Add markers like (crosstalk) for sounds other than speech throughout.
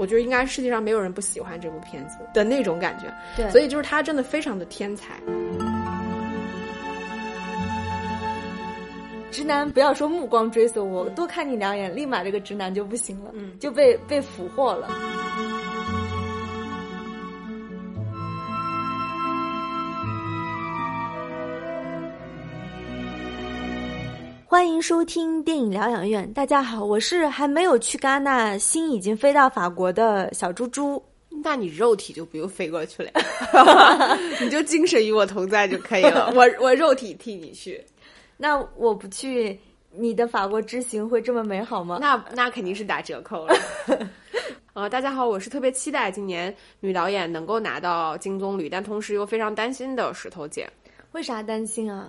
我觉得应该世界上没有人不喜欢这部片子的那种感觉。对，所以就是他真的非常的天才。直男不要说目光追随我，多看你两眼，立马这个直男就不行了，嗯，就被被俘获了。欢迎收听电影疗养院，大家好，我是还没有去戛纳，心已经飞到法国的小猪猪。那你肉体就不用飞过去了，(laughs) 你就精神与我同在就可以了。(laughs) 我我肉体替你去。那我不去，你的法国之行会这么美好吗？那那肯定是打折扣了。(laughs) 呃，大家好，我是特别期待今年女导演能够拿到金棕榈，但同时又非常担心的石头姐。为啥担心啊？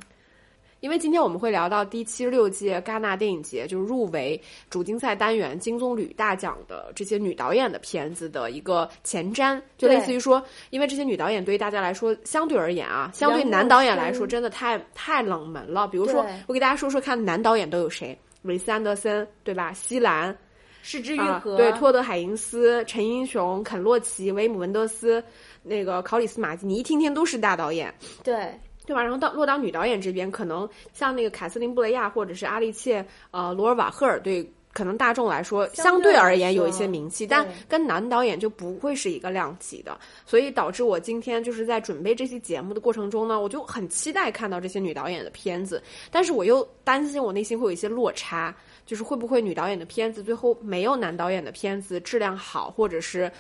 因为今天我们会聊到第七十六届戛纳电影节，就是入围主竞赛单元金棕榈大奖的这些女导演的片子的一个前瞻，就类似于说，因为这些女导演对于大家来说，相对而言啊，相对男导演来说，真的太太冷门了。比如说，我给大家说说看，男导演都有谁？韦斯安德森，对吧？西兰，失之愈合，对，托德海因斯、陈英雄、肯洛奇、维姆文德斯，那个考里斯马基，你一听听都是大导演，对。对吧？然后到落到女导演这边，可能像那个凯瑟琳布雷亚或者是阿丽切呃罗尔瓦赫尔，对可能大众来说相对而言有一些名气，但跟男导演就不会是一个量级的。所以导致我今天就是在准备这期节目的过程中呢，我就很期待看到这些女导演的片子，但是我又担心我内心会有一些落差，就是会不会女导演的片子最后没有男导演的片子质量好，或者是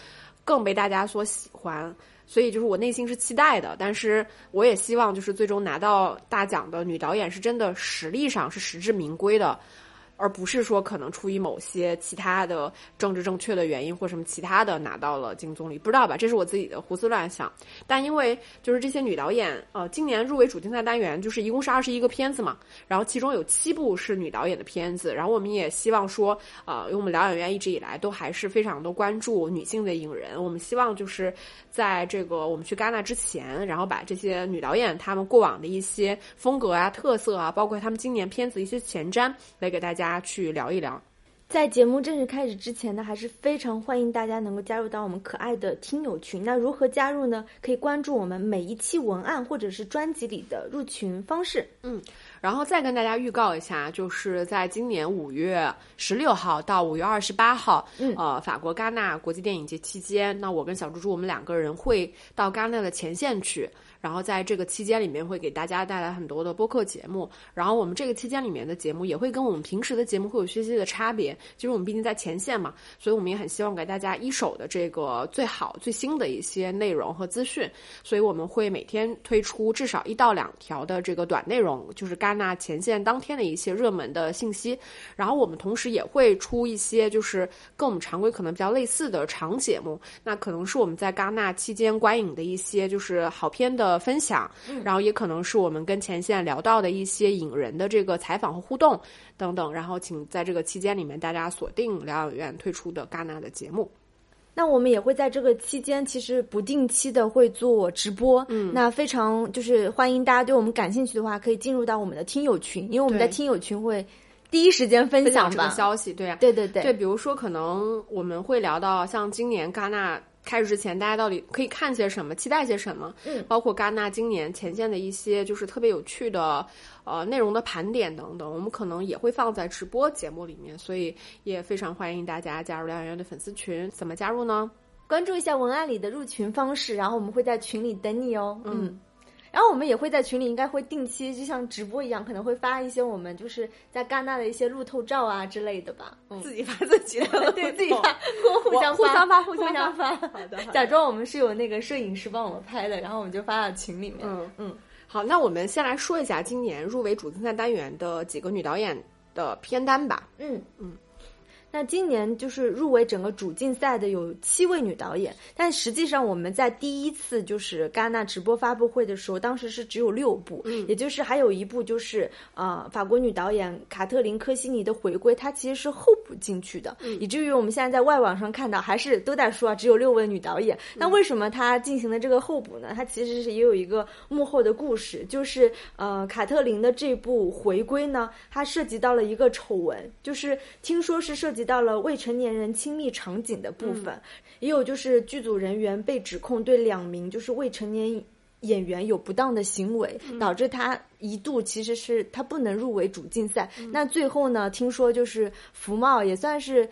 更被大家所喜欢。所以就是我内心是期待的，但是我也希望就是最终拿到大奖的女导演是真的实力上是实至名归的。而不是说可能出于某些其他的政治正确的原因或什么其他的拿到了金棕榈，不知道吧？这是我自己的胡思乱想。但因为就是这些女导演，呃，今年入围主竞赛单元就是一共是二十一个片子嘛，然后其中有七部是女导演的片子，然后我们也希望说，呃，因为我们疗养院一直以来都还是非常的关注女性的影人，我们希望就是在这个我们去戛纳之前，然后把这些女导演她们过往的一些风格啊、特色啊，包括她们今年片子一些前瞻，来给大家。去聊一聊，在节目正式开始之前呢，还是非常欢迎大家能够加入到我们可爱的听友群。那如何加入呢？可以关注我们每一期文案或者是专辑里的入群方式。嗯，然后再跟大家预告一下，就是在今年五月十六号到五月二十八号，嗯，呃，法国戛纳国际电影节期间，那我跟小猪猪我们两个人会到戛纳的前线去。然后在这个期间里面会给大家带来很多的播客节目，然后我们这个期间里面的节目也会跟我们平时的节目会有些些的差别。其实我们毕竟在前线嘛，所以我们也很希望给大家一手的这个最好最新的一些内容和资讯。所以我们会每天推出至少一到两条的这个短内容，就是戛纳前线当天的一些热门的信息。然后我们同时也会出一些就是跟我们常规可能比较类似的长节目，那可能是我们在戛纳期间观影的一些就是好片的。分享，然后也可能是我们跟前线聊到的一些引人的这个采访和互动等等，然后请在这个期间里面大家锁定疗养院推出的戛纳的节目。那我们也会在这个期间，其实不定期的会做直播。嗯，那非常就是欢迎大家对我们感兴趣的话，可以进入到我们的听友群，因为我们在听友群会第一时间分享这个消息。对呀，对对对，对，比如说可能我们会聊到像今年戛纳。开始之前，大家到底可以看些什么？期待些什么？嗯，包括戛纳今年前线的一些就是特别有趣的呃内容的盘点等等，我们可能也会放在直播节目里面，所以也非常欢迎大家加入疗养院的粉丝群。怎么加入呢？关注一下文案里的入群方式，然后我们会在群里等你哦。嗯。然后我们也会在群里，应该会定期，就像直播一样，可能会发一些我们就是在戛纳的一些路透照啊之类的吧。嗯自己发自己的，(laughs) 对自己发，互相互相发，互相发。好的，(laughs) 假装我们是有那个摄影师帮我们拍的，然后我们就发到群里面。嗯嗯，好，那我们先来说一下今年入围主竞赛单元的几个女导演的片单吧。嗯嗯。那今年就是入围整个主竞赛的有七位女导演，但实际上我们在第一次就是戛纳直播发布会的时候，当时是只有六部，嗯，也就是还有一部就是呃法国女导演卡特琳科西尼的回归，她其实是候补进去的，嗯，以至于我们现在在外网上看到还是都在说啊，只有六位女导演。那为什么她进行了这个候补呢？她其实是也有一个幕后的故事，就是呃卡特琳的这部回归呢，它涉及到了一个丑闻，就是听说是涉及。及到了未成年人亲密场景的部分，也有就是剧组人员被指控对两名就是未成年演员有不当的行为，导致他一度其实是他不能入围主竞赛。那最后呢，听说就是福茂也算是。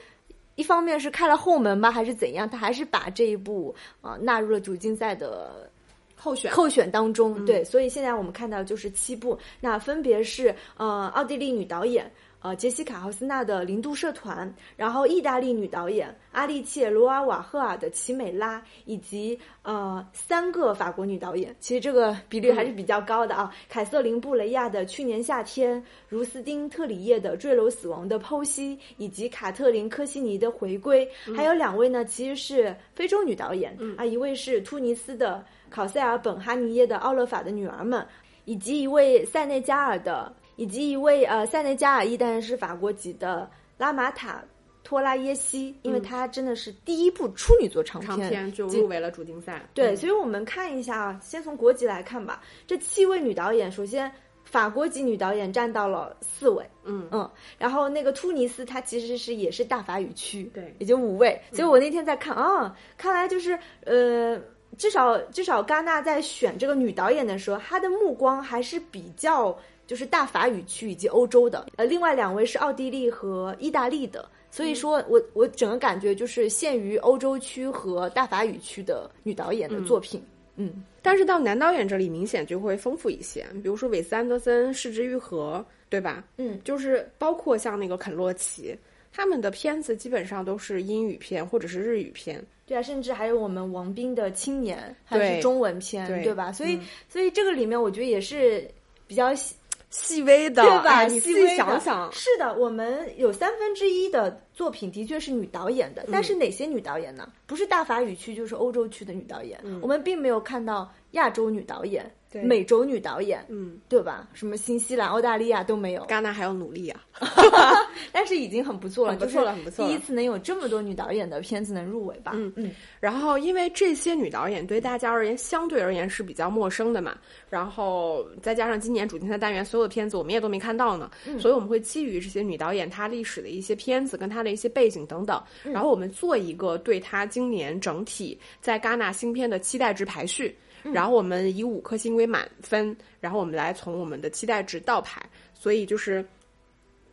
一方面是开了后门吧，还是怎样？他还是把这一部啊纳入了主竞赛的候选候选当中。对，所以现在我们看到就是七部，那分别是呃奥地利女导演。呃，杰西卡·豪斯纳的《零度社团》，然后意大利女导演阿丽切·罗尔瓦赫尔的《奇美拉》，以及呃三个法国女导演，其实这个比率还是比较高的啊。凯瑟琳·布雷亚的《去年夏天》，茹斯丁·特里叶的《坠楼死亡的剖析》，以及卡特琳·科西尼的《回归》，还有两位呢，其实是非洲女导演啊，一位是突尼斯的考塞尔·本哈尼耶的《奥勒法的女儿们》，以及一位塞内加尔的。以及一位呃塞内加尔裔，但是是法国籍的拉马塔托拉耶西，因为她真的是第一部处女座长片就入围了主竞赛。对，所以我们看一下啊，先从国籍来看吧。这七位女导演，首先法国籍女导演占到了四位，嗯嗯，然后那个突尼斯，它其实是也是大法语区，对，也就五位。所以我那天在看啊，看来就是呃，至少至少戛纳在选这个女导演的时候，她的目光还是比较。就是大法语区以及欧洲的，呃，另外两位是奥地利和意大利的，所以说我我整个感觉就是限于欧洲区和大法语区的女导演的作品，嗯，但是到男导演这里明显就会丰富一些，比如说韦斯安德森、失之愈合，对吧？嗯，就是包括像那个肯洛奇，他们的片子基本上都是英语片或者是日语片，对啊，甚至还有我们王斌的青年还是中文片，对吧？所以所以这个里面我觉得也是比较。细微的，对吧？你细想想，是的，我们有三分之一的作品的确是女导演的，但是哪些女导演呢？不是大法语区就是欧洲区的女导演，我们并没有看到亚洲女导演。美洲女导演，嗯，对吧？什么新西兰、澳大利亚都没有，戛纳还要努力啊，(laughs) 但是已经很不错了，不错了，很不错。第一次能有这么多女导演的片子能入围吧？嗯嗯。然后，因为这些女导演对大家而言相对而言是比较陌生的嘛，然后再加上今年主竞赛单元所有的片子我们也都没看到呢，所以我们会基于这些女导演她历史的一些片子跟她的一些背景等等，然后我们做一个对她今年整体在戛纳新片的期待值排序。然后我们以五颗星为满分，然后我们来从我们的期待值倒排，所以就是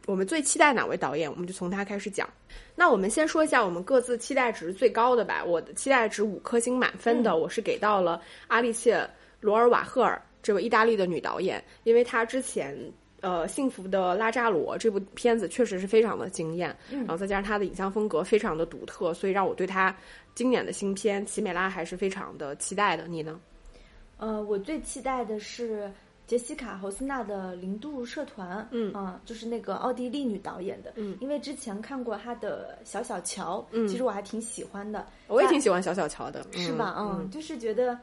我们最期待哪位导演，我们就从他开始讲。那我们先说一下我们各自期待值最高的吧。我的期待值五颗星满分的，我是给到了阿丽切·罗尔瓦赫尔这位意大利的女导演，因为她之前呃《幸福的拉扎罗》这部片子确实是非常的惊艳，然后再加上她的影像风格非常的独特，所以让我对她今年的新片《奇美拉》还是非常的期待的。你呢？呃，我最期待的是杰西卡·侯斯纳的《零度社团》，嗯啊，就是那个奥地利女导演的，嗯，因为之前看过她的《小小乔》，嗯，其实我还挺喜欢的，我也挺喜欢小小乔的，是吧？嗯，就是觉得，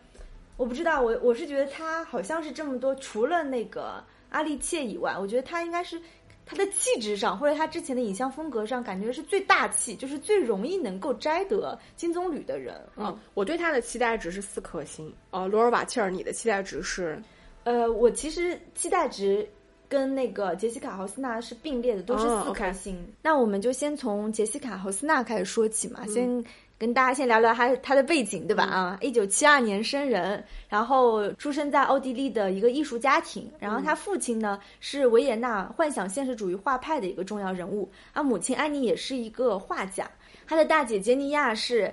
我不知道，我我是觉得她好像是这么多，除了那个阿丽切以外，我觉得她应该是。他的气质上，或者他之前的影像风格上，感觉是最大气，就是最容易能够摘得金棕榈的人。嗯，我对他的期待值是四颗星。哦，罗尔瓦切尔，你的期待值是？呃，我其实期待值跟那个杰西卡豪斯纳是并列的，都是四颗星。那我们就先从杰西卡豪斯纳开始说起嘛，先。跟大家先聊聊他他的背景，对吧？啊，一九七二年生人，然后出生在奥地利的一个艺术家庭，然后他父亲呢是维也纳幻想现实主义画派的一个重要人物，而母亲安妮也是一个画家，他的大姐杰尼亚是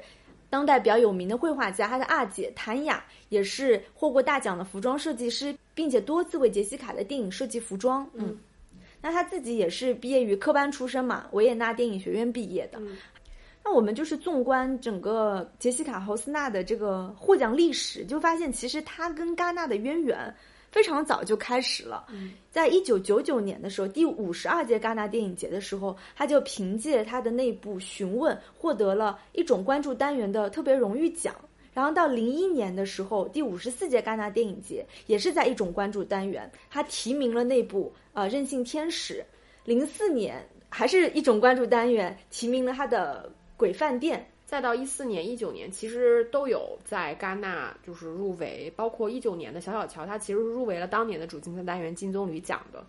当代比较有名的绘画家，他的二姐谭雅也是获过大奖的服装设计师，并且多次为杰西卡的电影设计服装。嗯，那他自己也是毕业于科班出身嘛，维也纳电影学院毕业的。那我们就是纵观整个杰西卡·豪斯纳的这个获奖历史，就发现其实他跟戛纳的渊源非常早就开始了。在一九九九年的时候，第五十二届戛纳电影节的时候，他就凭借他的那部《询问》获得了一种关注单元的特别荣誉奖。然后到零一年的时候，第五十四届戛纳电影节也是在一种关注单元，他提名了那部呃《任性天使》。零四年还是一种关注单元，提名了他的。鬼饭店，再到一四年、一九年，其实都有在戛纳就是入围，包括一九年的小小乔，他其实入围了当年的主竞赛单元金棕榈奖的。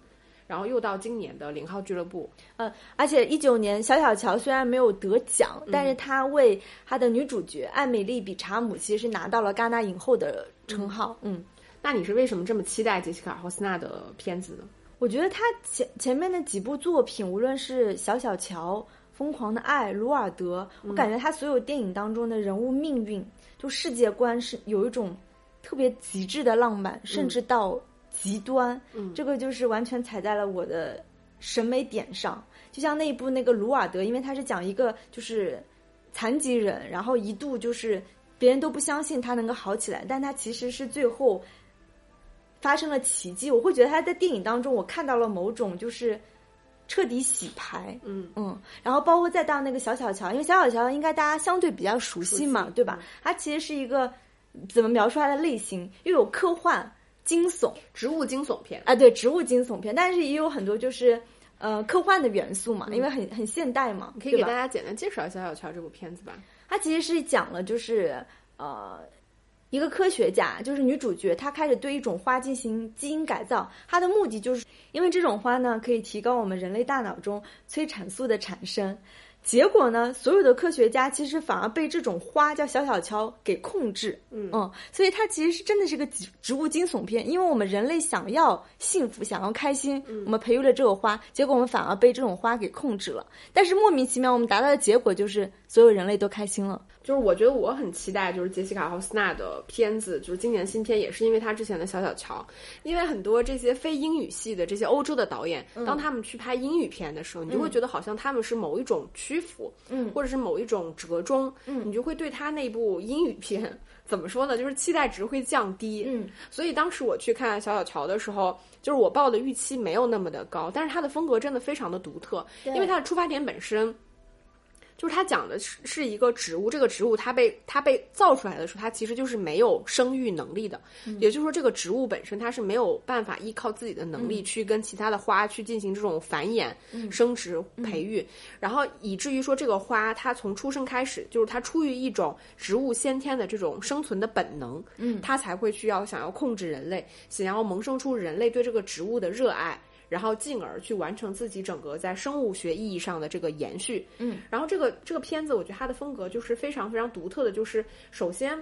然后又到今年的零号俱乐部。呃，而且一九年小小乔虽然没有得奖，嗯但是她为她的女主角艾美丽·比查姆其实是拿到了戛纳影后的称号。嗯，那你是为什么这么期待杰西卡·霍斯纳的片子呢？我觉得她前前面的几部作品，无论是小小乔、疯狂的爱、鲁尔德，我感觉他所有电影当中的人物命运，就世界观是有一种特别极致的浪漫，甚至到极端。嗯这个就是完全踩在了我的审美点上。就像那一部那个鲁尔德，因为他是讲一个就是残疾人，然后一度就是别人都不相信他能够好起来，但他其实是最后发生了奇迹。我会觉得他在电影当中，我看到了某种就是彻底洗牌。嗯嗯，然后包括再到那个小小乔，因为小小乔应该大家相对比较熟悉嘛，悉对吧？它其实是一个怎么描述它的类型，又有科幻、惊悚植物惊悚片。啊，对，植物惊悚片，但是也有很多就是呃科幻的元素嘛，因为很很现代嘛，你可以给？大家简单介绍一下小小乔这部片子吧。它其实是讲了就是呃。一个科学家，就是女主角，她开始对一种花进行基因改造，她的目的就是因为这种花呢，可以提高我们人类大脑中催产素的产生。结果呢，所有的科学家其实反而被这种花叫小小乔给控制，嗯所以它其实是真的是个植植物惊悚片，因为我们人类想要幸福，想要开心，我们培育了这个花，结果我们反而被这种花给控制了。但是莫名其妙，我们达到的结果就是所有人类都开心了。就是我觉得我很期待，就是杰西卡·霍斯纳的片子，就是今年新片，也是因为他之前的《小小乔》，因为很多这些非英语系的这些欧洲的导演，当他们去拍英语片的时候，你就会觉得好像他们是某一种屈服，嗯或者是某一种折中，嗯你就会对他那部英语片怎么说呢？就是期待值会降低，嗯所以当时我去看《小小乔》的时候，就是我报的预期没有那么的高，但是他的风格真的非常的独特，因为他的出发点本身。就是它讲的是是一个植物，这个植物它被它被造出来的时候，它其实就是没有生育能力的，也就是说，这个植物本身它是没有办法依靠自己的能力去跟其他的花去进行这种繁衍、生殖、培育，然后以至于说这个花它从出生开始，就是它出于一种植物先天的这种生存的本能，嗯。它才会需要想要控制人类，想要萌生出人类对这个植物的热爱。然后进而去完成自己整个在生物学意义上的这个延续，嗯，然后这个这个片子，我觉得它的风格就是非常非常独特的，就是首先，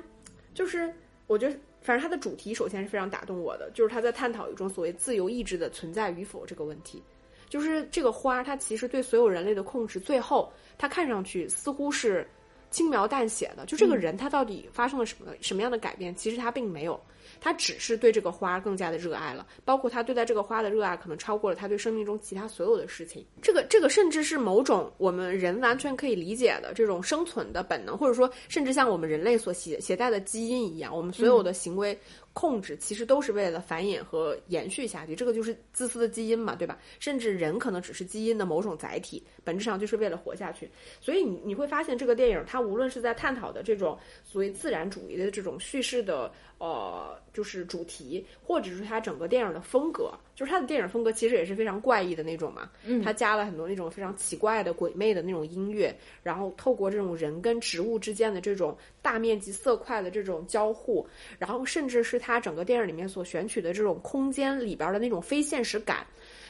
就是我觉得反正它的主题首先是非常打动我的，就是它在探讨一种所谓自由意志的存在与否这个问题，就是这个花它其实对所有人类的控制，最后它看上去似乎是轻描淡写的，就这个人他到底发生了什么什么样的改变，其实他并没有。他只是对这个花更加的热爱了，包括他对待这个花的热爱，可能超过了他对生命中其他所有的事情。这个这个甚至是某种我们人完全可以理解的这种生存的本能，或者说甚至像我们人类所携携带的基因一样，我们所有的行为控制其实都是为了繁衍和延续下去。这个就是自私的基因嘛，对吧？甚至人可能只是基因的某种载体，本质上就是为了活下去。所以你你会发现，这个电影它无论是在探讨的这种所谓自然主义的这种叙事的呃，就是主题，或者是它整个电影的风格，就是它的电影风格其实也是非常怪异的那种嘛。嗯它加了很多那种非常奇怪的、鬼魅的那种音乐，然后透过这种人跟植物之间的这种大面积色块的这种交互，然后甚至是它整个电影里面所选取的这种空间里边的那种非现实感，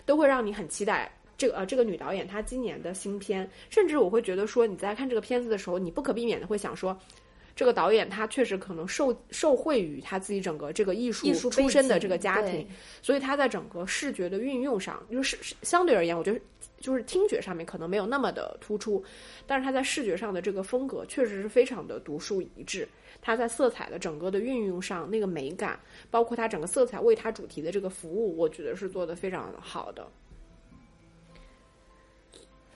都会让你很期待。这个呃，这个女导演她今年的新片，甚至我会觉得说，你在看这个片子的时候，你不可避免的会想说，这个导演他确实可能受受惠于他自己整个这个艺术出身的这个家庭，所以他在整个视觉的运用上，就是是相对而言，我觉得就是听觉上面可能没有那么的突出，但是他在视觉上的这个风格确实是非常的独树一帜。他在色彩的整个的运用上，那个美感，包括他整个色彩为他主题的这个服务，我觉得是做的非常好的。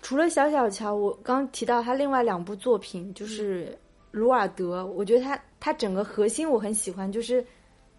除了小小乔，我刚提到他另外两部作品，就是鲁尔德。我觉得他他整个核心我很喜欢，就是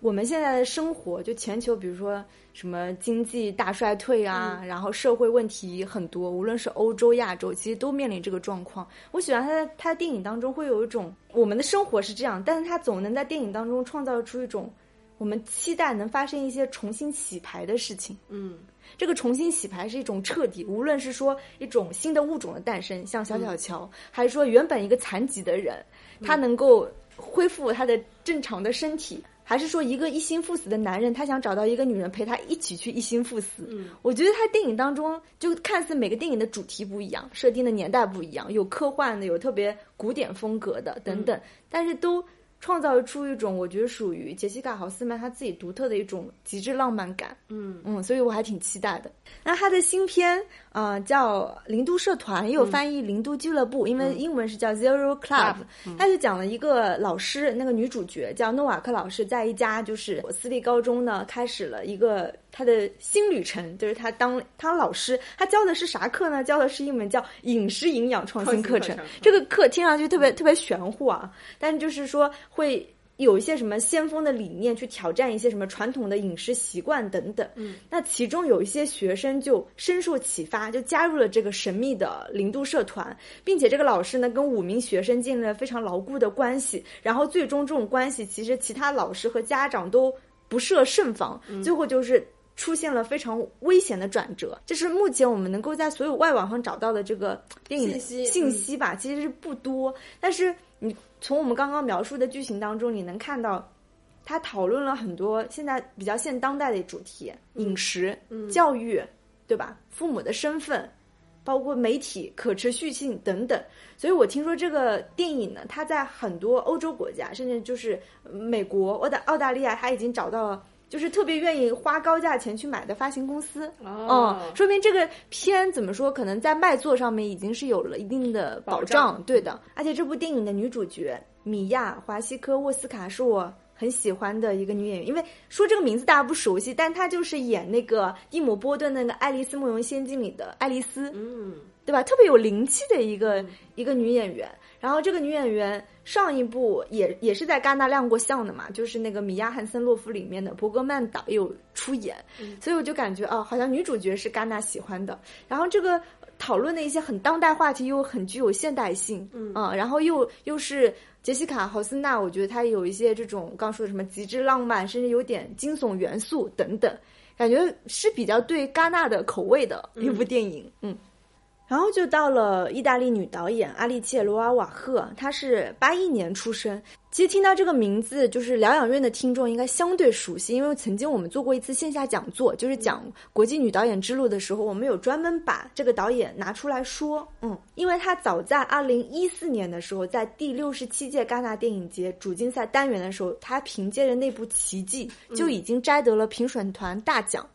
我们现在的生活，就全球，比如说什么经济大衰退啊，然后社会问题很多，无论是欧洲、亚洲，其实都面临这个状况。我喜欢他在他的电影当中会有一种我们的生活是这样，但是他总能在电影当中创造出一种我们期待能发生一些重新洗牌的事情。嗯这个重新洗牌是一种彻底，无论是说一种新的物种的诞生，像小小乔，还是说原本一个残疾的人，他能够恢复他的正常的身体，还是说一个一心赴死的男人，他想找到一个女人陪他一起去一心赴死？嗯，我觉得他电影当中就看似每个电影的主题不一样，设定的年代不一样，有科幻的，有特别古典风格的等等，但是都。创造出一种我觉得属于杰西卡·豪斯曼她自己独特的一种极致浪漫感，嗯嗯，所以我还挺期待的。那他的新片啊叫《零度社团》，也有翻译《零度俱乐部》，因为英文是叫 Zero Club。他就讲了一个老师，那个女主角叫诺瓦克老师，在一家就是私立高中呢，开始了一个他的新旅程，就是他当他老师，他教的是啥课呢？教的是一门叫饮食营养创新课程。这个课听上去特别特别玄乎啊，但就是说。会有一些什么先锋的理念去挑战一些什么传统的饮食习惯等等。嗯，那其中有一些学生就深受启发，就加入了这个神秘的零度社团，并且这个老师呢跟五名学生建立了非常牢固的关系。然后最终这种关系，其实其他老师和家长都不设慎防，最后就是出现了非常危险的转折。这是目前我们能够在所有外网上找到的这个电影信息吧，其实是不多，但是。你从我们刚刚描述的剧情当中，你能看到，他讨论了很多现在比较现当代的主题，饮食、教育，对吧？父母的身份，包括媒体可持续性等等。所以我听说这个电影呢，它在很多欧洲国家，甚至就是美国、澳大澳大利亚，它已经找到了。就是特别愿意花高价钱去买的发行公司，哦，说明这个片怎么说，可能在卖座上面已经是有了一定的保障，对的。而且这部电影的女主角米娅·华西科沃斯卡是我很喜欢的一个女演员，因为说这个名字大家不熟悉，但她就是演那个蒂姆·波顿那个《爱丽丝梦游仙境》里的爱丽丝，嗯，对吧？特别有灵气的一个一个女演员。然后这个女演员上一部也也是在戛纳亮过相的嘛，就是那个米娅汉森洛夫里面的伯格曼导有出演，所以我就感觉哦，好像女主角是戛纳喜欢的。然后这个讨论的一些很当代话题又很具有现代性，嗯，然后又又是杰西卡豪斯纳，我觉得她有一些这种刚说的什么极致浪漫，甚至有点惊悚元素等等，感觉是比较对戛纳的口味的一部电影，嗯。然后就到了意大利女导演阿丽切罗尔瓦赫，她是八一年出生。其实听到这个名字，就是疗养院的听众应该相对熟悉，因为曾经我们做过一次线下讲座，就是讲国际女导演之路的时候，我们有专门把这个导演拿出来说。嗯，因为她早在二零一四年的时候，在第六十七届戛纳电影节主竞赛单元的时候，她凭借着那部《奇迹》就已经摘得了评审团大奖。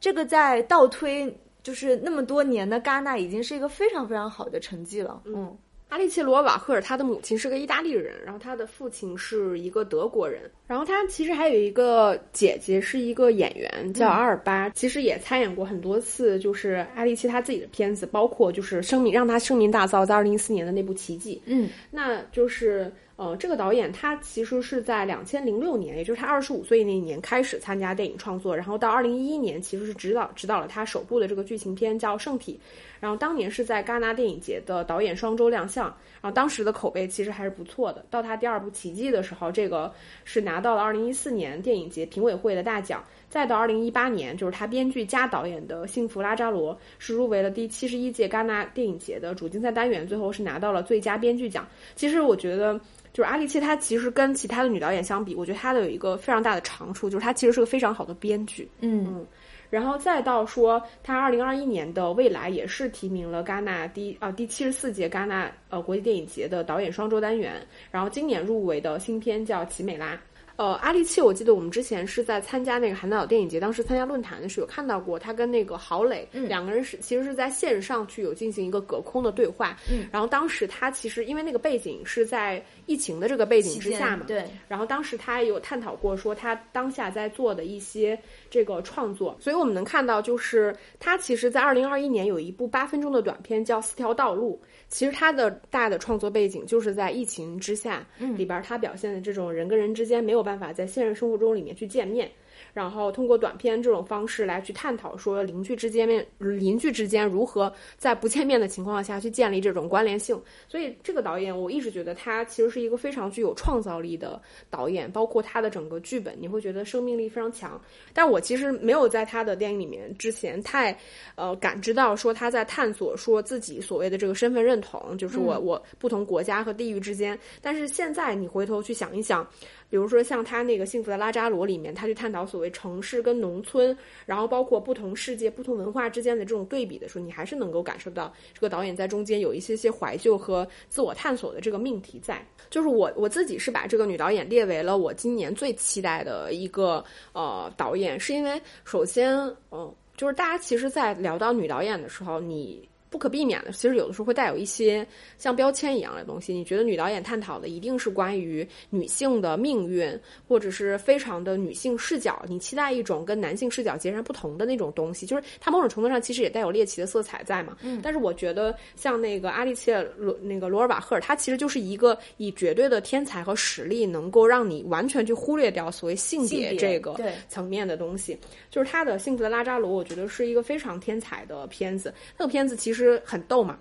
这个在倒推。就是那么多年的戛纳已经是一个非常非常好的成绩了。嗯，阿利切罗瓦赫尔，他的母亲是个意大利人，然后他的父亲是一个德国人，然后他其实还有一个姐姐是一个演员叫阿尔巴，其实也参演过很多次，就是阿利切他自己的片子，包括就是声名让他声名大噪，在二零一四年的那部《奇迹》。嗯，那就是。呃，这个导演他其实是在两千零六年，也就是他二十五岁那一年开始参加电影创作，然后到二零一一年其实是指导指导了他首部的这个剧情片叫《圣体》，然后当年是在戛纳电影节的导演双周亮相，然后当时的口碑其实还是不错的。到他第二部《奇迹》的时候，这个是拿到了二零一四年电影节评委会的大奖。再到二零一八年，就是他编剧加导演的《幸福拉扎罗》是入围了第七十一届戛纳电影节的主竞赛单元，最后是拿到了最佳编剧奖。其实我觉得，就是阿丽切，她其实跟其他的女导演相比，我觉得她的有一个非常大的长处，就是她其实是个非常好的编剧。嗯，然后再到说，他二零二一年的未来也是提名了戛纳第啊第七十四届戛纳呃国际电影节的导演双周单元，然后今年入围的新片叫《奇美拉》。呃，阿利契，我记得我们之前是在参加那个韩岛电影节，当时参加论坛的时候有看到过他跟那个郝蕾两个人是其实是在线上去有进行一个隔空的对话。嗯，然后当时他其实因为那个背景是在疫情的这个背景之下嘛，对。然后当时他也有探讨过说他当下在做的一些这个创作，所以我们能看到就是他其实，在二零二一年有一部八分钟的短片叫《四条道路》。其实他的大的创作背景就是在疫情之下，里边他表现的这种人跟人之间没有办法在现实生活中里面去见面。然后通过短片这种方式来去探讨说邻居之间面邻居之间如何在不见面的情况下去建立这种关联性。所以这个导演我一直觉得他其实是一个非常具有创造力的导演，包括他的整个剧本你会觉得生命力非常强。但我其实没有在他的电影里面之前太呃感知到说他在探索说自己所谓的这个身份认同，就是我我不同国家和地域之间。但是现在你回头去想一想。比如说像他那个《幸福的拉扎罗》里面，他去探讨所谓城市跟农村，然后包括不同世界、不同文化之间的这种对比的时候，你还是能够感受到这个导演在中间有一些些怀旧和自我探索的这个命题在。就是我我自己是把这个女导演列为了我今年最期待的一个呃导演，是因为首先，嗯，就是大家其实，在聊到女导演的时候，你。不可避免的，其实有的时候会带有一些像标签一样的东西。你觉得女导演探讨的一定是关于女性的命运，或者是非常的女性视角？你期待一种跟男性视角截然不同的那种东西，就是它某种程度上其实也带有猎奇的色彩在嘛。嗯。但是我觉得像那个阿丽切罗那个罗尔瓦赫尔，他其实就是一个以绝对的天才和实力，能够让你完全去忽略掉所谓性别这个层面的东西。就是他的《幸福的拉扎罗》，我觉得是一个非常天才的片子。那个片子其实。实很逗嘛。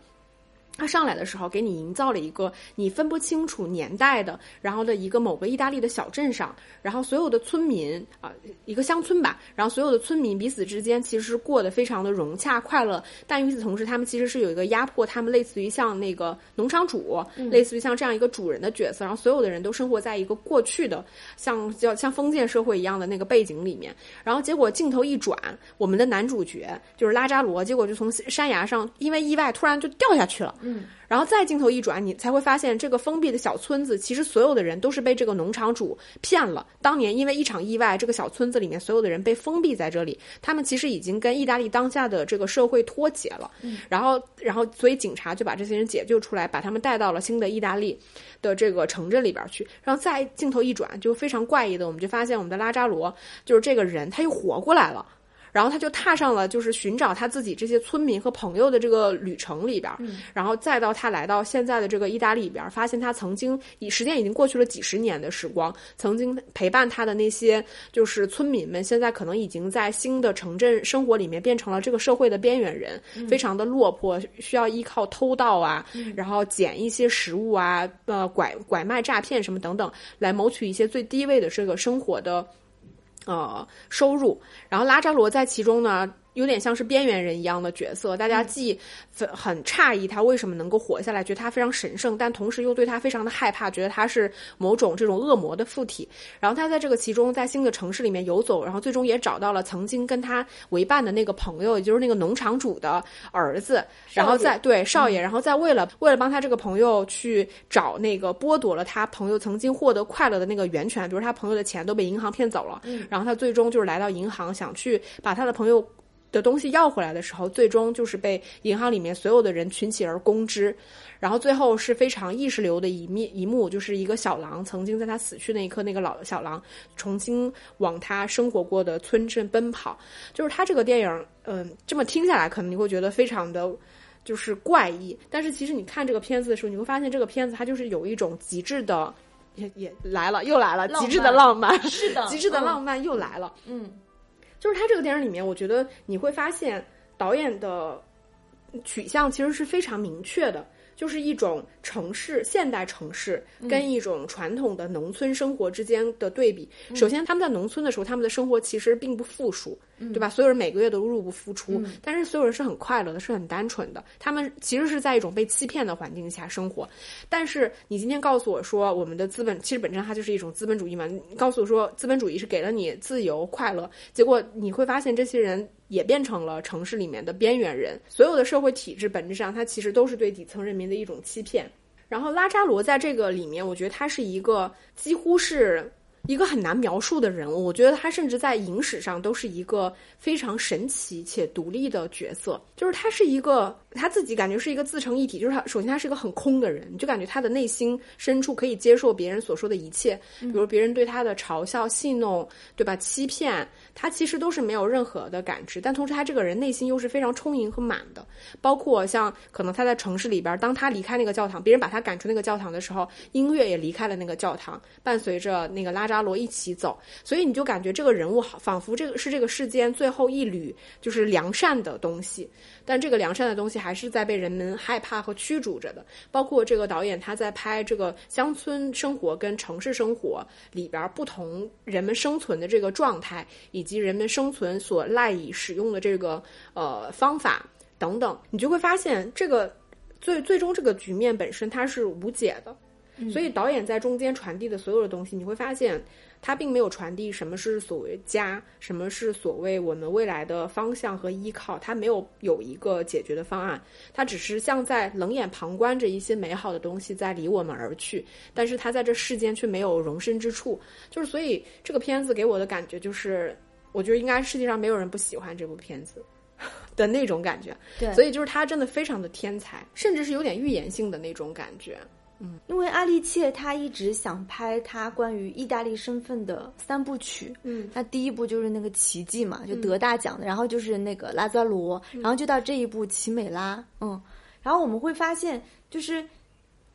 他上来的时候，给你营造了一个你分不清楚年代的，然后的一个某个意大利的小镇上，然后所有的村民啊，一个乡村吧，然后所有的村民彼此之间其实是过得非常的融洽快乐，但与此同时，他们其实是有一个压迫，他们类似于像那个农场主，类似于像这样一个主人的角色，然后所有的人都生活在一个过去的像叫像封建社会一样的那个背景里面，然后结果镜头一转，我们的男主角就是拉扎罗，结果就从山崖上因为意外突然就掉下去了。嗯，然后再镜头一转，你才会发现这个封闭的小村子，其实所有的人都是被这个农场主骗了。当年因为一场意外，这个小村子里面所有的人被封闭在这里，他们其实已经跟意大利当下的这个社会脱节了。嗯，然后，然后，所以警察就把这些人解救出来，把他们带到了新的意大利的这个城镇里边去。然后再镜头一转，就非常怪异的，我们就发现我们的拉扎罗就是这个人，他又活过来了。然后他就踏上了就是寻找他自己这些村民和朋友的这个旅程里边，然后再到他来到现在的这个意大利里边，发现他曾经以时间已经过去了几十年的时光，曾经陪伴他的那些就是村民们，现在可能已经在新的城镇生活里面变成了这个社会的边缘人，非常的落魄，需要依靠偷盗啊，然后捡一些食物啊，呃，拐拐卖诈骗什么等等，来谋取一些最低位的这个生活的。呃，收入，然后拉扎罗在其中呢。有点像是边缘人一样的角色，大家既很诧异他为什么能够活下来，觉得他非常神圣，但同时又对他非常的害怕，觉得他是某种这种恶魔的附体。然后他在这个其中，在新的城市里面游走，然后最终也找到了曾经跟他为伴的那个朋友，也就是那个农场主的儿子。然后在对少爷，然后在为了为了帮他这个朋友去找那个剥夺了他朋友曾经获得快乐的那个源泉，比如他朋友的钱都被银行骗走了，然后他最终就是来到银行，想去把他的朋友。的东西要回来的时候，最终就是被银行里面所有的人群起而攻之，然后最后是非常意识流的一面一幕，就是一个小狼曾经在他死去那一刻，那个老的小狼重新往他生活过的村镇奔跑。就是他这个电影，嗯，这么听下来，可能你会觉得非常的，就是怪异。但是其实你看这个片子的时候，你会发现这个片子它就是有一种极致的，也也来了，又来了，极致的浪漫，是的，(laughs) 极致的浪漫又来了，嗯。就是他这个电影里面，我觉得你会发现导演的取向其实是非常明确的，就是一种城市现代城市跟一种传统的农村生活之间的对比。首先，他们在农村的时候，他们的生活其实并不富庶。对吧？所有人每个月都入不敷出，但是所有人是很快乐的，是很单纯的。他们其实是在一种被欺骗的环境下生活。但是你今天告诉我说，我们的资本其实本质上它就是一种资本主义嘛？你告诉我说，资本主义是给了你自由快乐，结果你会发现这些人也变成了城市里面的边缘人。所有的社会体制本质上，它其实都是对底层人民的一种欺骗。然后拉扎罗在这个里面，我觉得他是一个几乎是。一个很难描述的人物，我觉得他甚至在影史上都是一个非常神奇且独立的角色。就是他是一个他自己感觉是一个自成一体，就是他首先他是一个很空的人，你就感觉他的内心深处可以接受别人所说的一切，比如别人对他的嘲笑、戏弄，对吧？欺骗，他其实都是没有任何的感知。但同时他这个人内心又是非常充盈和满的。包括像可能他在城市里边，当他离开那个教堂，别人把他赶出那个教堂的时候，音乐也离开了那个教堂，伴随着那个拉扎。罗一起走，所以你就感觉这个人物好，仿佛这个是这个世间最后一缕就是良善的东西，但这个良善的东西还是在被人们害怕和驱逐着的。包括这个导演他在拍这个乡村生活跟城市生活里边不同人们生存的这个状态，以及人们生存所赖以使用的这个呃方法等等，你就会发现这个最最终这个局面本身它是无解的。所以导演在中间传递的所有的东西，你会发现他并没有传递什么是所谓家，什么是所谓我们未来的方向和依靠，他没有有一个解决的方案，他只是像在冷眼旁观着一些美好的东西在离我们而去，但是他在这世间却没有容身之处，就是所以这个片子给我的感觉就是，我觉得应该世界上没有人不喜欢这部片子。(laughs) 的那种感觉，对所以就是他真的非常的天才，甚至是有点预言性的那种感觉。因为阿丽切她一直想拍她关于意大利身份的三部曲，嗯，那第一部就是那个奇迹嘛，就得大奖的，然后就是那个拉扎罗，然后就到这一部奇美拉，嗯，然后我们会发现，就是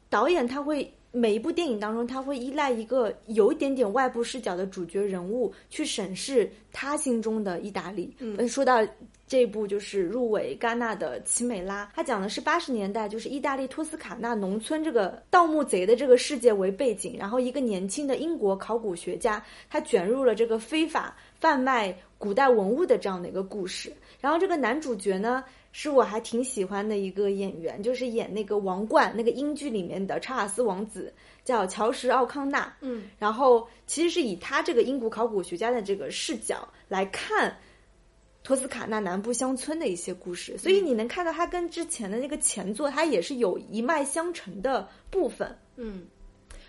导演他会每一部电影当中，他会依赖一个有一点点外部视角的主角人物去审视他心中的意大利。嗯，说到这部就是入围戛纳的《奇美拉》，它讲的是八十年代，就是意大利托斯卡纳农村这个盗墓贼的这个世界为背景，然后一个年轻的英国考古学家，他卷入了这个非法贩卖古代文物的这样的一个故事。然后这个男主角呢，是我还挺喜欢的一个演员，就是演那个《王冠》那个英剧里面的查尔斯王子，叫乔什·奥康纳。嗯，然后其实是以他这个英国考古学家的这个视角来看托斯卡纳南部乡村的一些故事，所以你能看到它跟之前的那个前作，它也是有一脉相承的部分。嗯，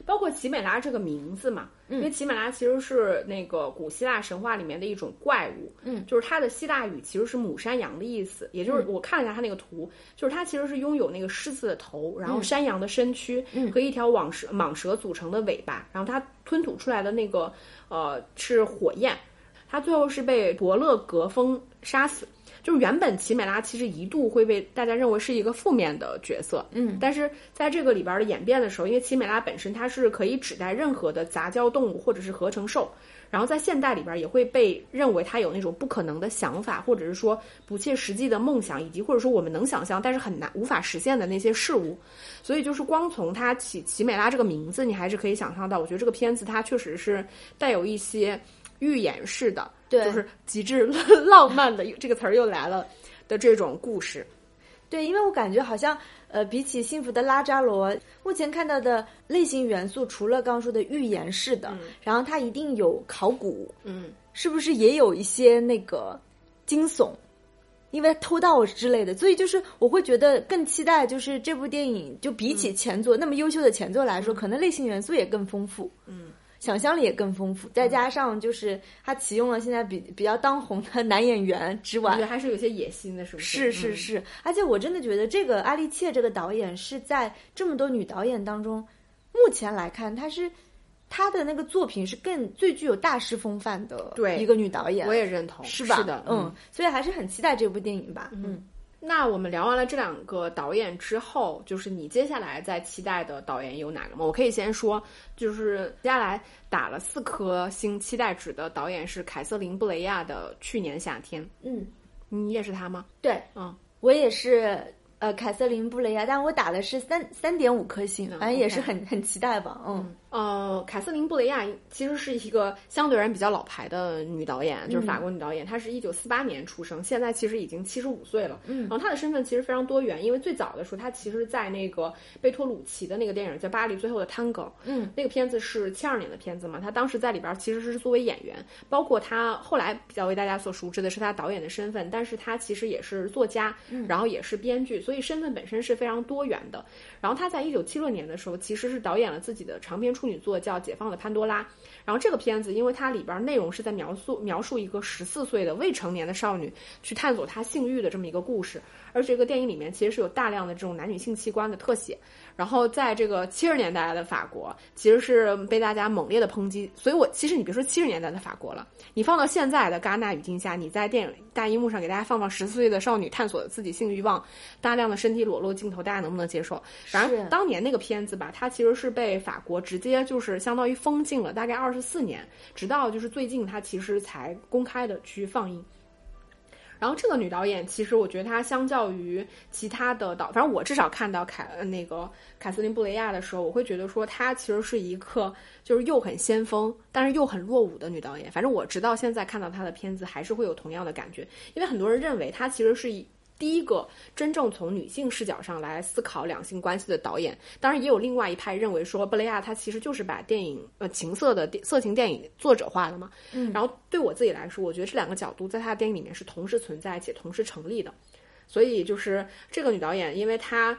包括奇美拉这个名字嘛，因为奇美拉其实是那个古希腊神话里面的一种怪物，嗯，就是它的希腊语其实是母山羊的意思，也就是我看了一下它那个图，就是它其实是拥有那个狮子的头，然后山羊的身躯和一条蟒蛇蟒蛇组成的尾巴，然后它吞吐出来的那个呃是火焰，它最后是被伯乐格风杀死。就是原本奇美拉其实一度会被大家认为是一个负面的角色，嗯，但是在这个里边的演变的时候，因为奇美拉本身它是可以指代任何的杂交动物或者是合成兽，然后在现代里边也会被认为它有那种不可能的想法，或者是说不切实际的梦想，以及或者说我们能想象但是很难无法实现的那些事物。所以就是光从它起奇美拉这个名字，你还是可以想象到，我觉得这个片子它确实是带有一些预言式的，对。就是极致浪漫的这个词儿又来了的这种故事。对，因为我感觉好像，呃，比起《幸福的拉扎罗》，目前看到的类型元素，除了刚刚说的预言式的，然后它一定有考古，嗯，是不是也有一些那个惊悚？因为偷盗之类的，所以就是我会觉得更期待，就是这部电影就比起前作、那么优秀的前作来说，可能类型元素也更丰富，嗯，想象力也更丰富，再加上就是他启用了现在比比较当红的男演员之外我觉，得还是有些野心的，是不是是？嗯是是，而且我真的觉得这个阿丽切这个导演是在这么多女导演当中，目前来看，她是她的那个作品是更最具有大师风范的对一个女导演，我也认同，是吧？是的，嗯，所以还是很期待这部电影吧。嗯，那我们聊完了这两个导演之后，就是你接下来在期待的导演有哪个吗？我可以先说，就是接下来打了四颗星期待值的导演是凯瑟琳·布雷亚的《去年夏天》，嗯，你也是他吗？对，嗯，我也是。呃，凯瑟琳·布雷亚，但我打的是三三点五颗星，反正也是很很期待吧。嗯，呃，凯瑟琳·布雷亚其实是一个相对而言比较老牌的女导演，就是法国女导演。她是一九四八年出生，现在其实已经七十五岁了。嗯，然后她的身份其实非常多元，因为最早的时候，她其实在那个贝托鲁奇的那个电影叫《巴黎最后的探戈》。嗯，那个片子是七二年的片子嘛，她当时在里边其实是作为演员，包括她后来比较为大家所熟知的是她导演的身份，但是她其实也是作家，然后也是编剧，所以身份本身是非常多元的。然后她在一九七六年的时候，其实是导演了自己的长篇处女座，叫《解放的潘多拉》。然后这个片子，因为它里边内容是在描述描述一个十四岁的未成年的少女去探索她性欲的这么一个故事，而这个电影里面其实是有大量的这种男女性器官的特写。然后在这个七十年代的法国，其实是被大家猛烈的抨击。所以我其实你别说七十年代的法国了，你放到现在的戛纳语境下，你在电影大荧幕上给大家放放十四岁的少女探索自己性欲望，大量的身体裸露镜头，大家能不能接受？反正当年那个片子吧，它其实是被法国直接就是相当于封禁了，大概二十四年，直到就是最近它其实才公开的去放映。然后这个女导演，其实我觉得她相较于其他的导，反正我至少看到凯呃那个凯瑟琳布雷亚的时候，我会觉得说她其实是一个就是又很先锋，但是又很落伍的女导演。反正我直到现在看到她的片子，还是会有同样的感觉，因为很多人认为她其实是一第一个真正从女性视角上来思考两性关系的导演。当然，也有另外一派认为说，布雷亚他其实就是把电影呃情色的色情电影作者化了嘛。嗯，然后对我自己来说，我觉得这两个角度在他的电影里面是同时存在且同时成立的。所以就是这个女导演，因为她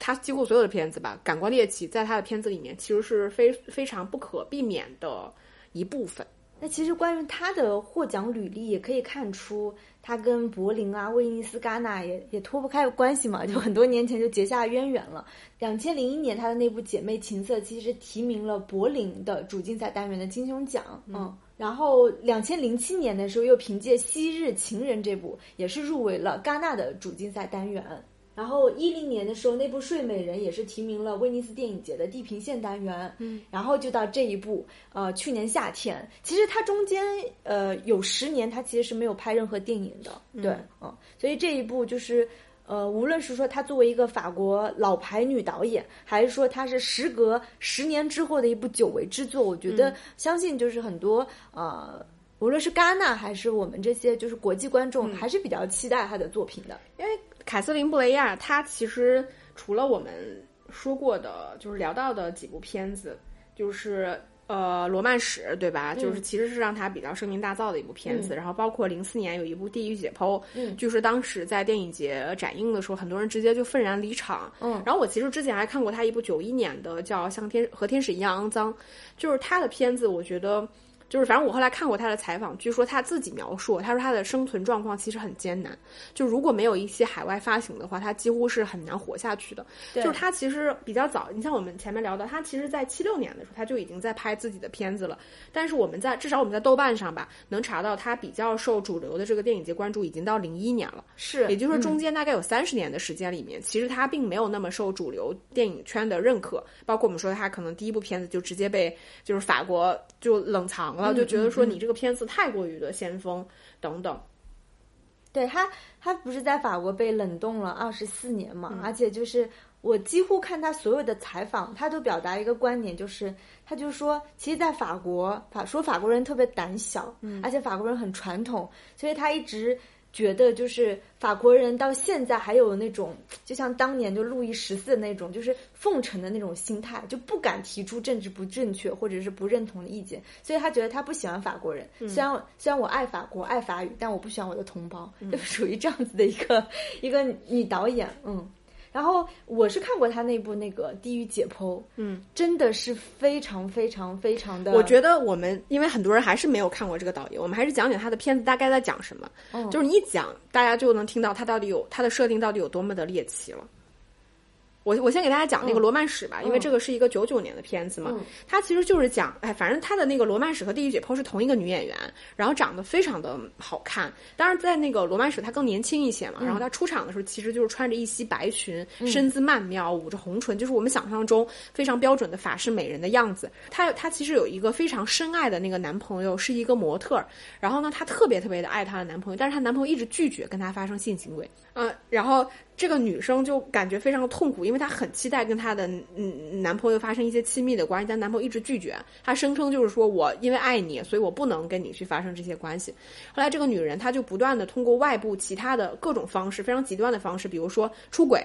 她几乎所有的片子吧，感官猎奇在她的片子里面其实是非非常不可避免的一部分。那其实关于她的获奖履历，也可以看出她跟柏林啊、威尼斯、戛纳也也脱不开关系嘛，就很多年前就结下渊源了。两千零一年，他的那部《姐妹情色》其实提名了柏林的主竞赛单元的金熊奖，嗯。然后，两千零七年的时候，又凭借《昔日情人》这部，也是入围了戛纳的主竞赛单元。然后一零年的时候，那部《睡美人》也是提名了威尼斯电影节的地平线单元。嗯，然后就到这一部，呃，去年夏天，其实它中间呃有十年，它其实是没有拍任何电影的。对，嗯，所以这一部就是。呃，无论是说她作为一个法国老牌女导演，还是说她是时隔十年之后的一部久违之作，我觉得相信就是很多呃，无论是戛纳还是我们这些就是国际观众，还是比较期待她的作品的。因为凯瑟琳·布雷亚，她其实除了我们说过的，就是聊到的几部片子，就是。呃，罗曼史对吧？就是其实是让她比较声名大噪的一部片子。然后包括零四年有一部《地狱解剖》，嗯就是当时在电影节展映的时候，很多人直接就愤然离场。嗯，然后我其实之前还看过她一部九一年的叫《像天和天使一样肮脏》，就是她的片子，我觉得。就是，反正我后来看过他的采访，据说他自己描述，他说他的生存状况其实很艰难。就如果没有一些海外发行的话，他几乎是很难活下去的。就是他其实比较早，你像我们前面聊的，他其实在七六年的时候他就已经在拍自己的片子了。但是我们在至少我们在豆瓣上吧，能查到他比较受主流的这个电影节关注，已经到零一年了。是，也就是说中间大概有三十年的时间里面，其实他并没有那么受主流电影圈的认可。包括我们说他可能第一部片子就直接被就是法国就冷藏。了就觉得说你这个片子太过于的先锋等等，对他他不是在法国被冷冻了二十四年嘛？而且就是我几乎看他所有的采访，他都表达一个观点，就是他就说，其实，在法国法说法国人特别胆小，而且法国人很传统，所以他一直。觉得就是法国人到现在还有那种，就像当年就路易十四的那种，就是奉承的那种心态，就不敢提出政治不正确或者是不认同的意见，所以他觉得他不喜欢法国人。虽然虽然我爱法国爱法语，但我不喜欢我的同胞，(laughs) 就属于这样子的一个一个女导演，嗯。然后我是看过他那部那个《地狱解剖》，嗯，真的是非常非常非常的。我觉得我们因为很多人还是没有看过这个导演，我们还是讲讲他的片子大概在讲什么。哦，就是你一讲，大家就能听到他到底有他的设定到底有多么的猎奇了。我我先给大家讲那个罗曼史吧，因为这个是一个九九年的片子嘛，它其实就是讲，哎，反正它的那个罗曼史和地狱解剖是同一个女演员，然后长得非常的好看。当然，在那个罗曼史她更年轻一些嘛，然后她出场的时候其实就是穿着一袭白裙，身姿曼妙，捂着红唇，就是我们想象中非常标准的法式美人的样子。她她其实有一个非常深爱的那个男朋友，是一个模特，然后呢，她特别特别的爱她的男朋友，但是她男朋友一直拒绝跟她发生性行为，嗯，然后。这个女生就感觉非常的痛苦，因为她很期待跟她的嗯男朋友发生一些亲密的关系，但男朋友一直拒绝。她声称就是说我因为爱你，所以我不能跟你去发生这些关系。后来这个女人她就不断的通过外部其他的各种方式，非常极端的方式，比如说出轨。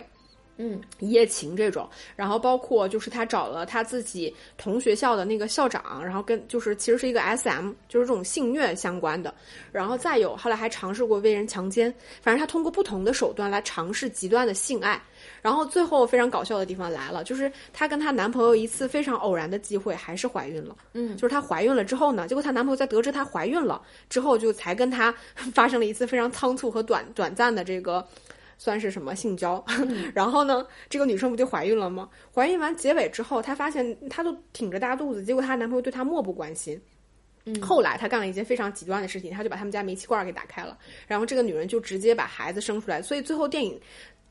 嗯，一夜情这种，然后包括就是他找了他自己同学校的那个校长，然后跟就是其实是一个 S M，就是这种性虐相关的，然后再有后来还尝试过为人强奸，反正他通过不同的手段来尝试极端的性爱，然后最后非常搞笑的地方来了，就是她跟她男朋友一次非常偶然的机会还是怀孕了，嗯，就是她怀孕了之后呢，结果她男朋友在得知她怀孕了之后，就才跟她 (laughs) 发生了一次非常仓促和短短暂的这个。算是什么性交，(laughs) 然后呢，这个女生不就怀孕了吗？怀孕完结尾之后，她发现她都挺着大肚子，结果她男朋友对她漠不关心。嗯，后来她干了一件非常极端的事情，她就把他们家煤气罐给打开了，然后这个女人就直接把孩子生出来。所以最后电影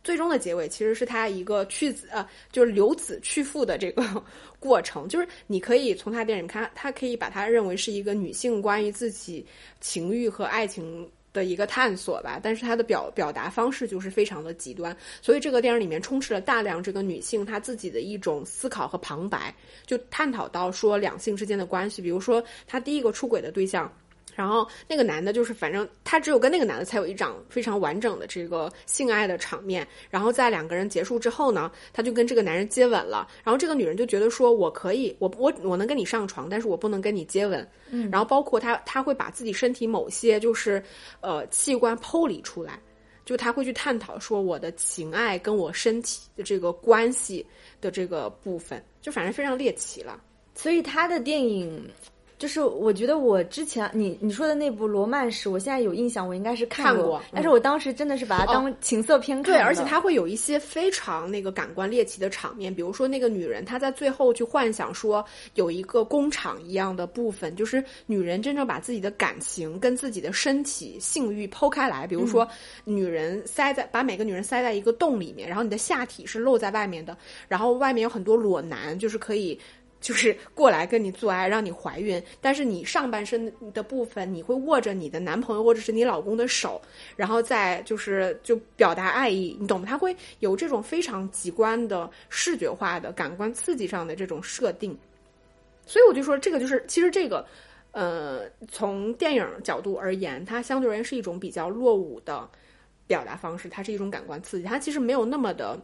最终的结尾其实是她一个去子呃，就是留子去父的这个 (laughs) 过程。就是你可以从她电影看，她可以把她认为是一个女性关于自己情欲和爱情。的一个探索吧，但是它的表表达方式就是非常的极端，所以这个电影里面充斥了大量这个女性她自己的一种思考和旁白，就探讨到说两性之间的关系，比如说她第一个出轨的对象然后那个男的，就是反正他只有跟那个男的才有一场非常完整的这个性爱的场面。然后在两个人结束之后呢，他就跟这个男人接吻了。然后这个女人就觉得说，我可以，我我我能跟你上床，但是我不能跟你接吻。嗯，然后包括他他会把自己身体某些就是呃器官剖离出来，就他会去探讨说我的情爱跟我身体的这个关系的这个部分，就反正非常猎奇了。所以他的电影。就是我觉得我之前你你说的那部《罗曼史》，我现在有印象，我应该是看过，但是我当时真的是把它当情色片看。对，而且它会有一些非常那个感官猎奇的场面，比如说那个女人她在最后去幻想说有一个工厂一样的部分，就是女人真正把自己的感情跟自己的身体性欲剖开来，比如说女人塞在把每个女人塞在一个洞里面，然后你的下体是露在外面的，然后外面有很多裸男，就是可以。就是过来跟你做爱，让你怀孕，但是你上半身的部分，你会握着你的男朋友或者是你老公的手，然后再就是就表达爱意，你懂吗？他会有这种非常极端的视觉化的感官刺激上的这种设定，所以我就说这个就是其实这个，呃，从电影角度而言，它相对而言是一种比较落伍的表达方式，它是一种感官刺激，它其实没有那么的。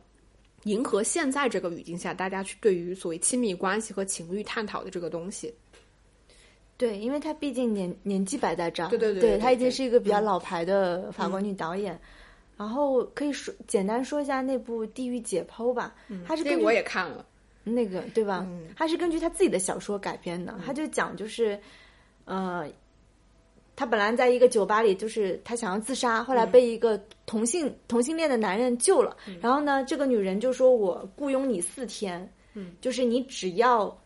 迎合现在这个语境下，大家去对于所谓亲密关系和情欲探讨的这个东西，对，因为他毕竟年年纪摆在这儿，对对对，他已经是一个比较老牌的法国女导演。然后可以说简单说一下那部《地狱解剖》吧，他是我也看了。那个对吧？他是根据他自己的小说改编的，他就讲就是呃。他本来在一个酒吧里，就是他想要自杀，后来被一个同性同性恋的男人救了。然后呢，这个女人就说：“我雇佣你四天，嗯，就是你只要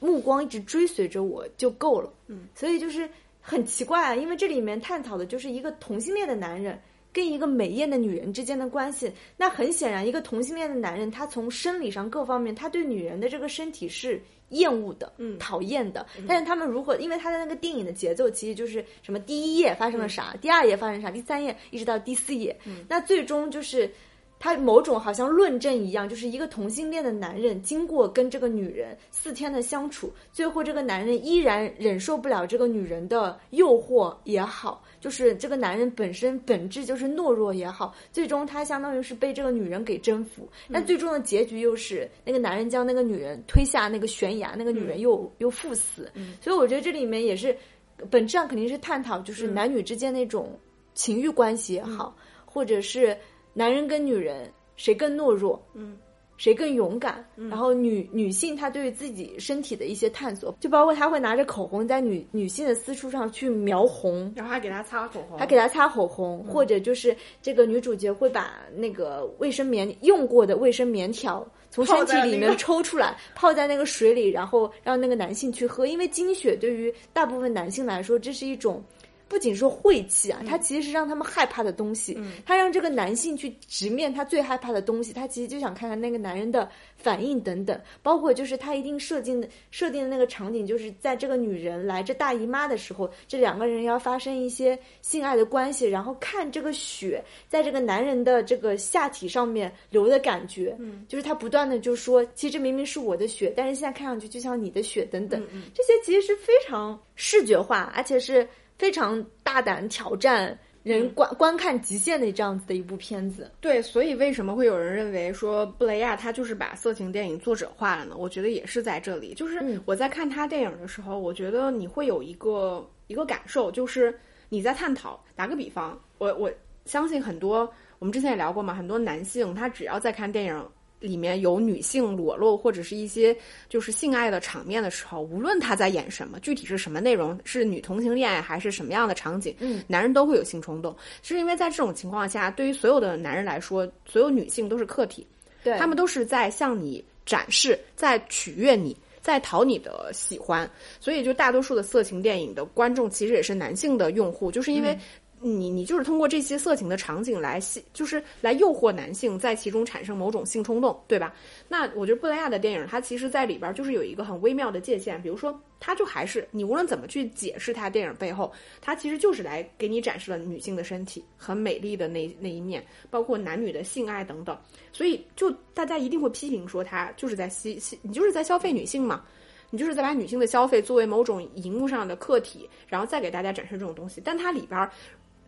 目光一直追随着我就够了。”嗯，所以就是很奇怪啊，因为这里面探讨的就是一个同性恋的男人跟一个美艳的女人之间的关系。那很显然，一个同性恋的男人，他从生理上各方面，他对女人的这个身体是。厌恶的，嗯，讨厌的，但是他们如何？因为他的那个电影的节奏其实就是什么，第一页发生了啥，第二页发生啥，第三页一直到第四页，嗯，那最终就是他某种好像论证一样，就是一个同性恋的男人经过跟这个女人四天的相处，最后这个男人依然忍受不了这个女人的诱惑也好。就是这个男人本身本质就是懦弱也好，最终他相当于是被这个女人给征服，但最终的结局又是那个男人将那个女人推下那个悬崖，那个女人又又赴死。所以我觉得这里面也是本质上肯定是探讨，就是男女之间那种情欲关系也好，或者是男人跟女人谁更懦弱。嗯。谁更勇敢？然后女女性她对于自己身体的一些探索，就包括她会拿着口红在女女性的私处上去描红，然后还给她擦口红，还给她擦口红，或者就是这个女主角会把那个卫生棉用过的卫生棉条从身体里面抽出来，(laughs) 泡在那个水里，然后让那个男性去喝，因为经血对于大部分男性来说，这是一种。不仅说晦气啊，它其实是让他们害怕的东西。他让这个男性去直面他最害怕的东西，他其实就想看看那个男人的反应等等。包括就是他一定设定的设定的那个场景，就是在这个女人来这大姨妈的时候，这两个人要发生一些性爱的关系，然后看这个血在这个男人的这个下体上面流的感觉。嗯，就是他不断的就说，其实这明明是我的血，但是现在看上去就像你的血等等。嗯，这些其实是非常视觉化，而且是。非常大胆挑战人观观看极限的这样子的一部片子，对，所以为什么会有人认为说布雷亚他就是把色情电影作者化了呢？我觉得也是在这里，就是我在看他电影的时候，我觉得你会有一个一个感受，就是你在探讨。打个比方，我我相信很多我们之前也聊过嘛，很多男性他只要在看电影。里面有女性裸露或者是一些就是性爱的场面的时候，无论他在演什么，具体是什么内容，是女同性恋还是什么样的场景，嗯，男人都会有性冲动，是因为在这种情况下，对于所有的男人来说，所有女性都是客体，对。他们都是在向你展示，在取悦你，在讨你的喜欢，所以就大多数的色情电影的观众其实也是男性的用户，就是因为。你你就是通过这些色情的场景来吸，就是来诱惑男性在其中产生某种性冲动，对吧？那我觉得布雷亚的电影，它其实在里边就是有一个很微妙的界限，比如说，它就还是你无论怎么去解释它电影背后，它其实就是来给你展示了女性的身体很美丽的那那一面，包括男女的性爱等等。所以就大家一定会批评说，它就是在吸吸，你就是在消费女性嘛。你就是在把女性的消费作为某种荧幕上的客体，然后再给大家展示这种东西。但它里边儿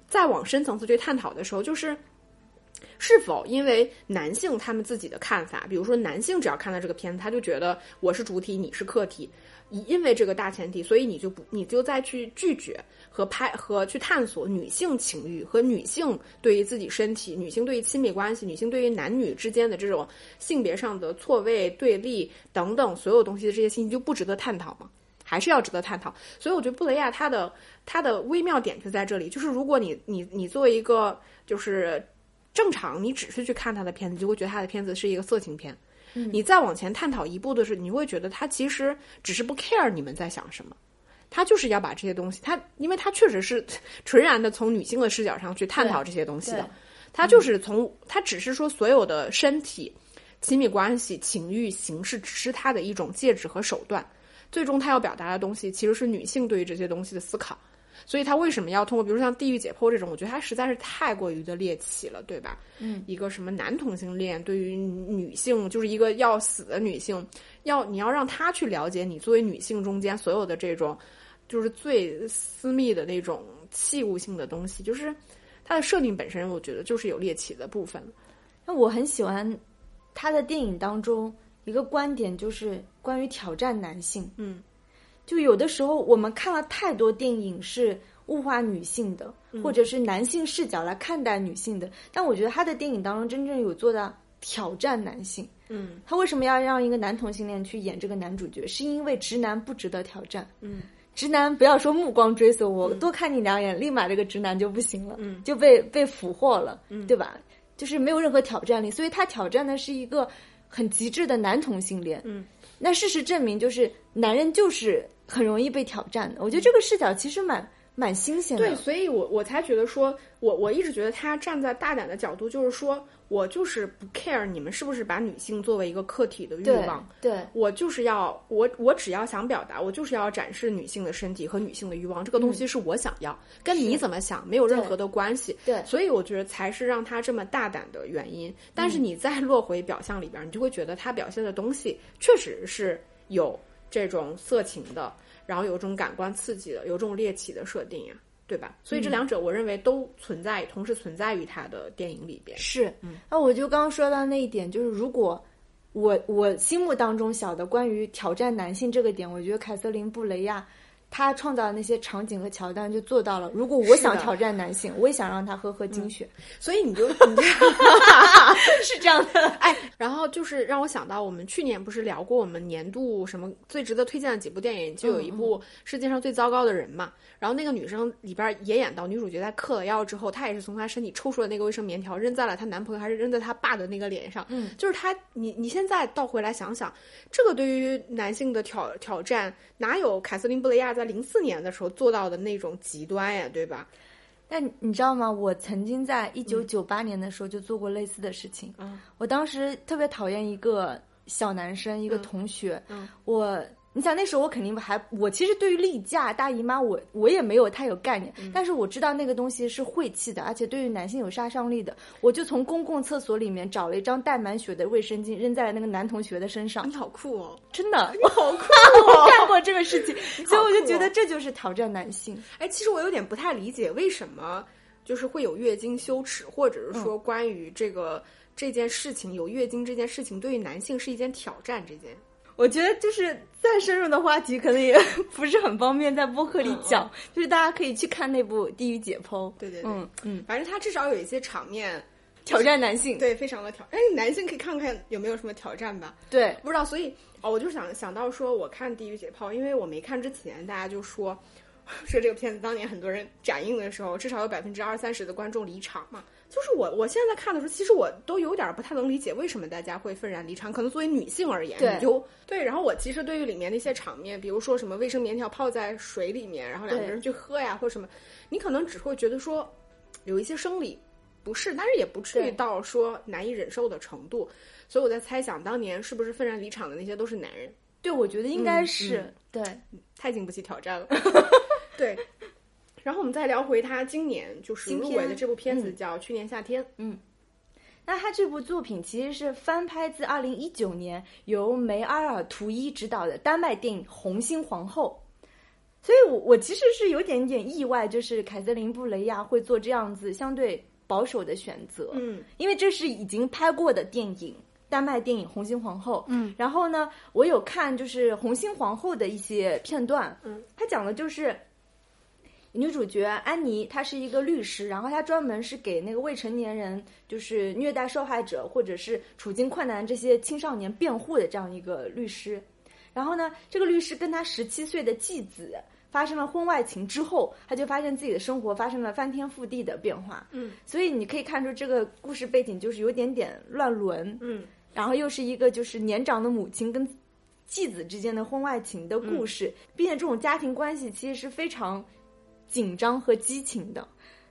再往深层次去探讨的时候，就是是否因为男性他们自己的看法，比如说男性只要看到这个片子，他就觉得我是主体，你是客体，因为这个大前提，所以你就不你就再去拒绝和拍和去探索女性情欲和女性对于自己身体、女性对于亲密关系、女性对于男女之间的这种性别上的错位对立等等所有东西的这些信息就不值得探讨吗？还是要值得探讨？所以我觉得布雷亚他的他的微妙点就在这里，就是如果你你你作为一个就是正常，你只是去看他的片子，就会觉得他的片子是一个色情片。你再往前探讨一步的是，你会觉得他其实只是不 care 你们在想什么，他就是要把这些东西，他因为他确实是 (laughs) 纯然的从女性的视角上去探讨这些东西的，他就是从他只是说所有的身体、亲密关系、情欲、形式只是他的一种介质和手段，最终他要表达的东西其实是女性对于这些东西的思考。所以他为什么要通过，比如像地狱解剖这种？我觉得他实在是太过于的猎奇了，对吧？嗯，一个什么男同性恋对于女性，就是一个要死的女性，要你要让他去了解你作为女性中间所有的这种，就是最私密的那种器物性的东西，就是它的设定本身，我觉得就是有猎奇的部分。那我很喜欢他的电影当中一个观点，就是关于挑战男性。嗯。就有的时候，我们看了太多电影是物化女性的，或者是男性视角来看待女性的。但我觉得他的电影当中真正有做到挑战男性。嗯，他为什么要让一个男同性恋去演这个男主角？是因为直男不值得挑战。嗯，直男不要说目光追随我，多看你两眼，立马这个直男就不行了，嗯，就被被俘获了，嗯对吧？就是没有任何挑战力，所以他挑战的是一个很极致的男同性恋。嗯，那事实证明，就是男人就是很容易被挑战的。我觉得这个视角其实蛮蛮新鲜的。对，所以我我才觉得说，我我一直觉得他站在大胆的角度，就是说我就是不 care 你们是不是把女性作为一个客体的欲望，对我就是要我我只要想表达，我就是要展示女性的身体和女性的欲望，这个东西是我想要，跟你怎么想没有任何的关系。对，所以我觉得才是让他这么大胆的原因。但是你再落回表象里边，你就会觉得他表现的东西确实是有这种色情的。然后有种感官刺激的，有这种猎奇的设定呀，对吧？所以这两者我认为都存在，同时存在于他的电影里边。是，那我就刚刚说到那一点，就是如果我我心目当中小的关于挑战男性这个点，我觉得凯瑟琳布雷亚她创造的那些场景和桥段就做到了。如果我想挑战男性，我也想让他喝喝精血，所以你就你 (laughs) 是这样的。(laughs) 哎，然后就是让我想到，我们去年不是聊过我们年度什么最值得推荐的几部电影，就有一部《世界上最糟糕的人》嘛。然后那个女生里边也演到女主角在嗑了药之后，她也是从她身体抽出了那个卫生棉条，扔在了她男朋友还是扔在她爸的那个脸上。嗯，就是她，你你现在倒回来想想，这个对于男性的挑挑战，哪有凯瑟琳布雷亚在零四年的时候做到的那种极端呀，对吧？但你知道吗？我曾经在一九九八年的时候就做过类似的事情。嗯，我当时特别讨厌一个小男生，一个同学。嗯，我。你想那时候我肯定还我其实对于例假大姨妈我我也没有太有概念，但是我知道那个东西是晦气的，而且对于男性有杀伤力的。我就从公共厕所里面找了一张带满血的卫生巾扔在了那个男同学的身上。你好酷哦！真的，你好酷哦！(laughs) 我干过这个事情，所以我就觉得这就是挑战男性。哎，其实我有点不太理解为什么就是会有月经羞耻，或者是说关于这个这件事情有月经这件事情对于男性是一件挑战这件。我觉得就是再深入的话题，可能也 (laughs) 不是很方便在播客里讲。(laughs) 就是大家可以去看那部《地狱解剖》。对对对，嗯嗯，反正他至少有一些场面挑战男性，对，非常的挑。哎，男性可以看看有没有什么挑战吧。对，不知道。所以哦，我就想想到说，我看《地狱解剖》，因为我没看之前，大家就说 (laughs) 说这个片子当年很多人展映的时候，至少有百分之二三十的观众离场嘛。就是我，我现在看的时候，其实我都有点不太能理解为什么大家会愤然离场。可能作为女性而言，你就对。然后我其实对于里面那些场面，比如说什么卫生棉条泡在水里面，然后两个人去喝呀，或者什么，你可能只会觉得说有一些生理不适，但是也不至于到说难以忍受的程度。所以我在猜想，当年是不是愤然离场的那些都是男人？对，我觉得应该是对，太经不起挑战了。(laughs) 对。然后我们再聊回他今年就是入围的这部片子，叫《去年夏天》。嗯，那他这部作品其实是翻拍自二零一九年由梅阿尔·图伊执导的丹麦电影《红心皇后》，所以我我其实是有点点意外，就是凯瑟琳·布雷亚会做这样子相对保守的选择，嗯，因为这是已经拍过的电影，丹麦电影《红心皇后》，嗯，然后呢，我有看就是《红心皇后》的一些片段，嗯，他讲的就是。女主角安妮，她是一个律师，然后她专门是给那个未成年人，就是虐待受害者或者是处境困难这些青少年辩护的这样一个律师。然后呢，这个律师跟他十七岁的继子发生了婚外情之后，他就发现自己的生活发生了翻天覆地的变化。嗯，所以你可以看出这个故事背景就是有点点乱伦。嗯，然后又是一个就是年长的母亲跟继子之间的婚外情的故事，并且这种家庭关系其实是非常。紧张和激情的，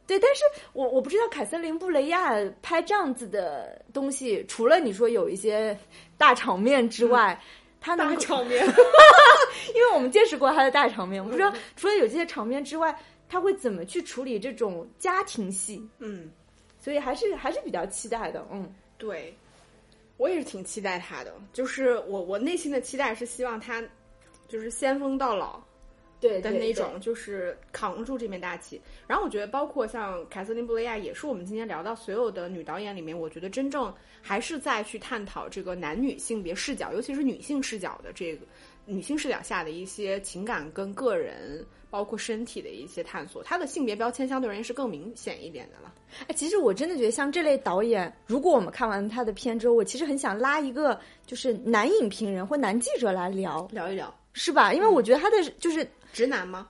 对，但是我我不知道凯瑟琳布雷亚拍这样子的东西，除了你说有一些大场面之外，他能大场面，(laughs) 因为我们见识过他的大场面，我不知道除了有这些场面之外，他会怎么去处理这种家庭戏，嗯，所以还是还是比较期待的，嗯，对，我也是挺期待他的，就是我我内心的期待是希望他就是先锋到老。对的那种，就是扛住这面大旗。然后我觉得，包括像凯瑟琳·布雷亚，也是我们今天聊到所有的女导演里面，我觉得真正还是在去探讨这个男女性别视角，尤其是女性视角的这个女性视角下的一些情感跟个人，包括身体的一些探索。她的性别标签相对而言是更明显一点的了。哎，其实我真的觉得，像这类导演，如果我们看完他的片之后，我其实很想拉一个就是男影评人或男记者来聊聊一聊，是吧？因为我觉得他的就是。直男吗？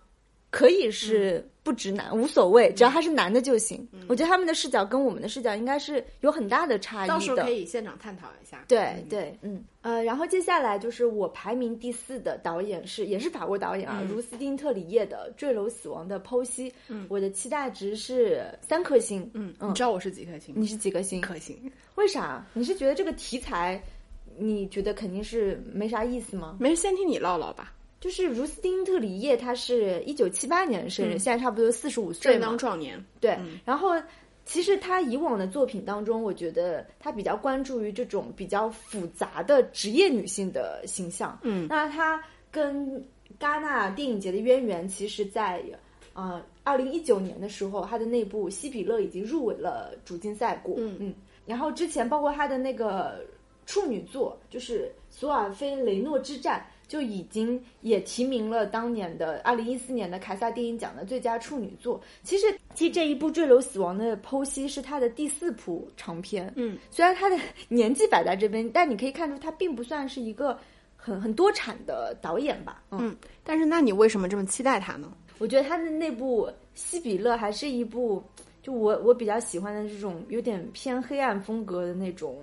可以是不直男，无所谓，只要他是男的就行。我觉得他们的视角跟我们的视角应该是有很大的差异的。到时候可以现场探讨一下。对对，嗯呃，然后接下来就是我排名第四的导演是也是法国导演啊，茹斯丁特里叶的《坠楼死亡的剖析》。嗯，我的期待值是三颗星。嗯，你知道我是几颗星？你是几颗星？颗星。为啥？你是觉得这个题材，你觉得肯定是没啥意思吗？没事，先听你唠唠吧。就是茹斯汀特里叶，他是一九七八年生人，现在差不多四十五岁正当壮年。对，然后其实他以往的作品当中，我觉得他比较关注于这种比较复杂的职业女性的形象。嗯，那他跟戛纳电影节的渊源，其实在呃二零一九年的时候，他的那部《西比勒》已经入围了主竞赛过。嗯嗯，然后之前包括他的那个处女作，就是《索尔菲雷诺之战》。就已经也提名了当年的二零一四年的凯撒电影奖的最佳处女作。其实，其实这一部《坠楼死亡的剖析》是他的第四部长片。嗯，虽然他的年纪摆在这边，但你可以看出他并不算是一个很很多产的导演吧。嗯，但是那你为什么这么期待他呢？我觉得他的那部《希比勒》还是一部，就我我比较喜欢的这种有点偏黑暗风格的那种。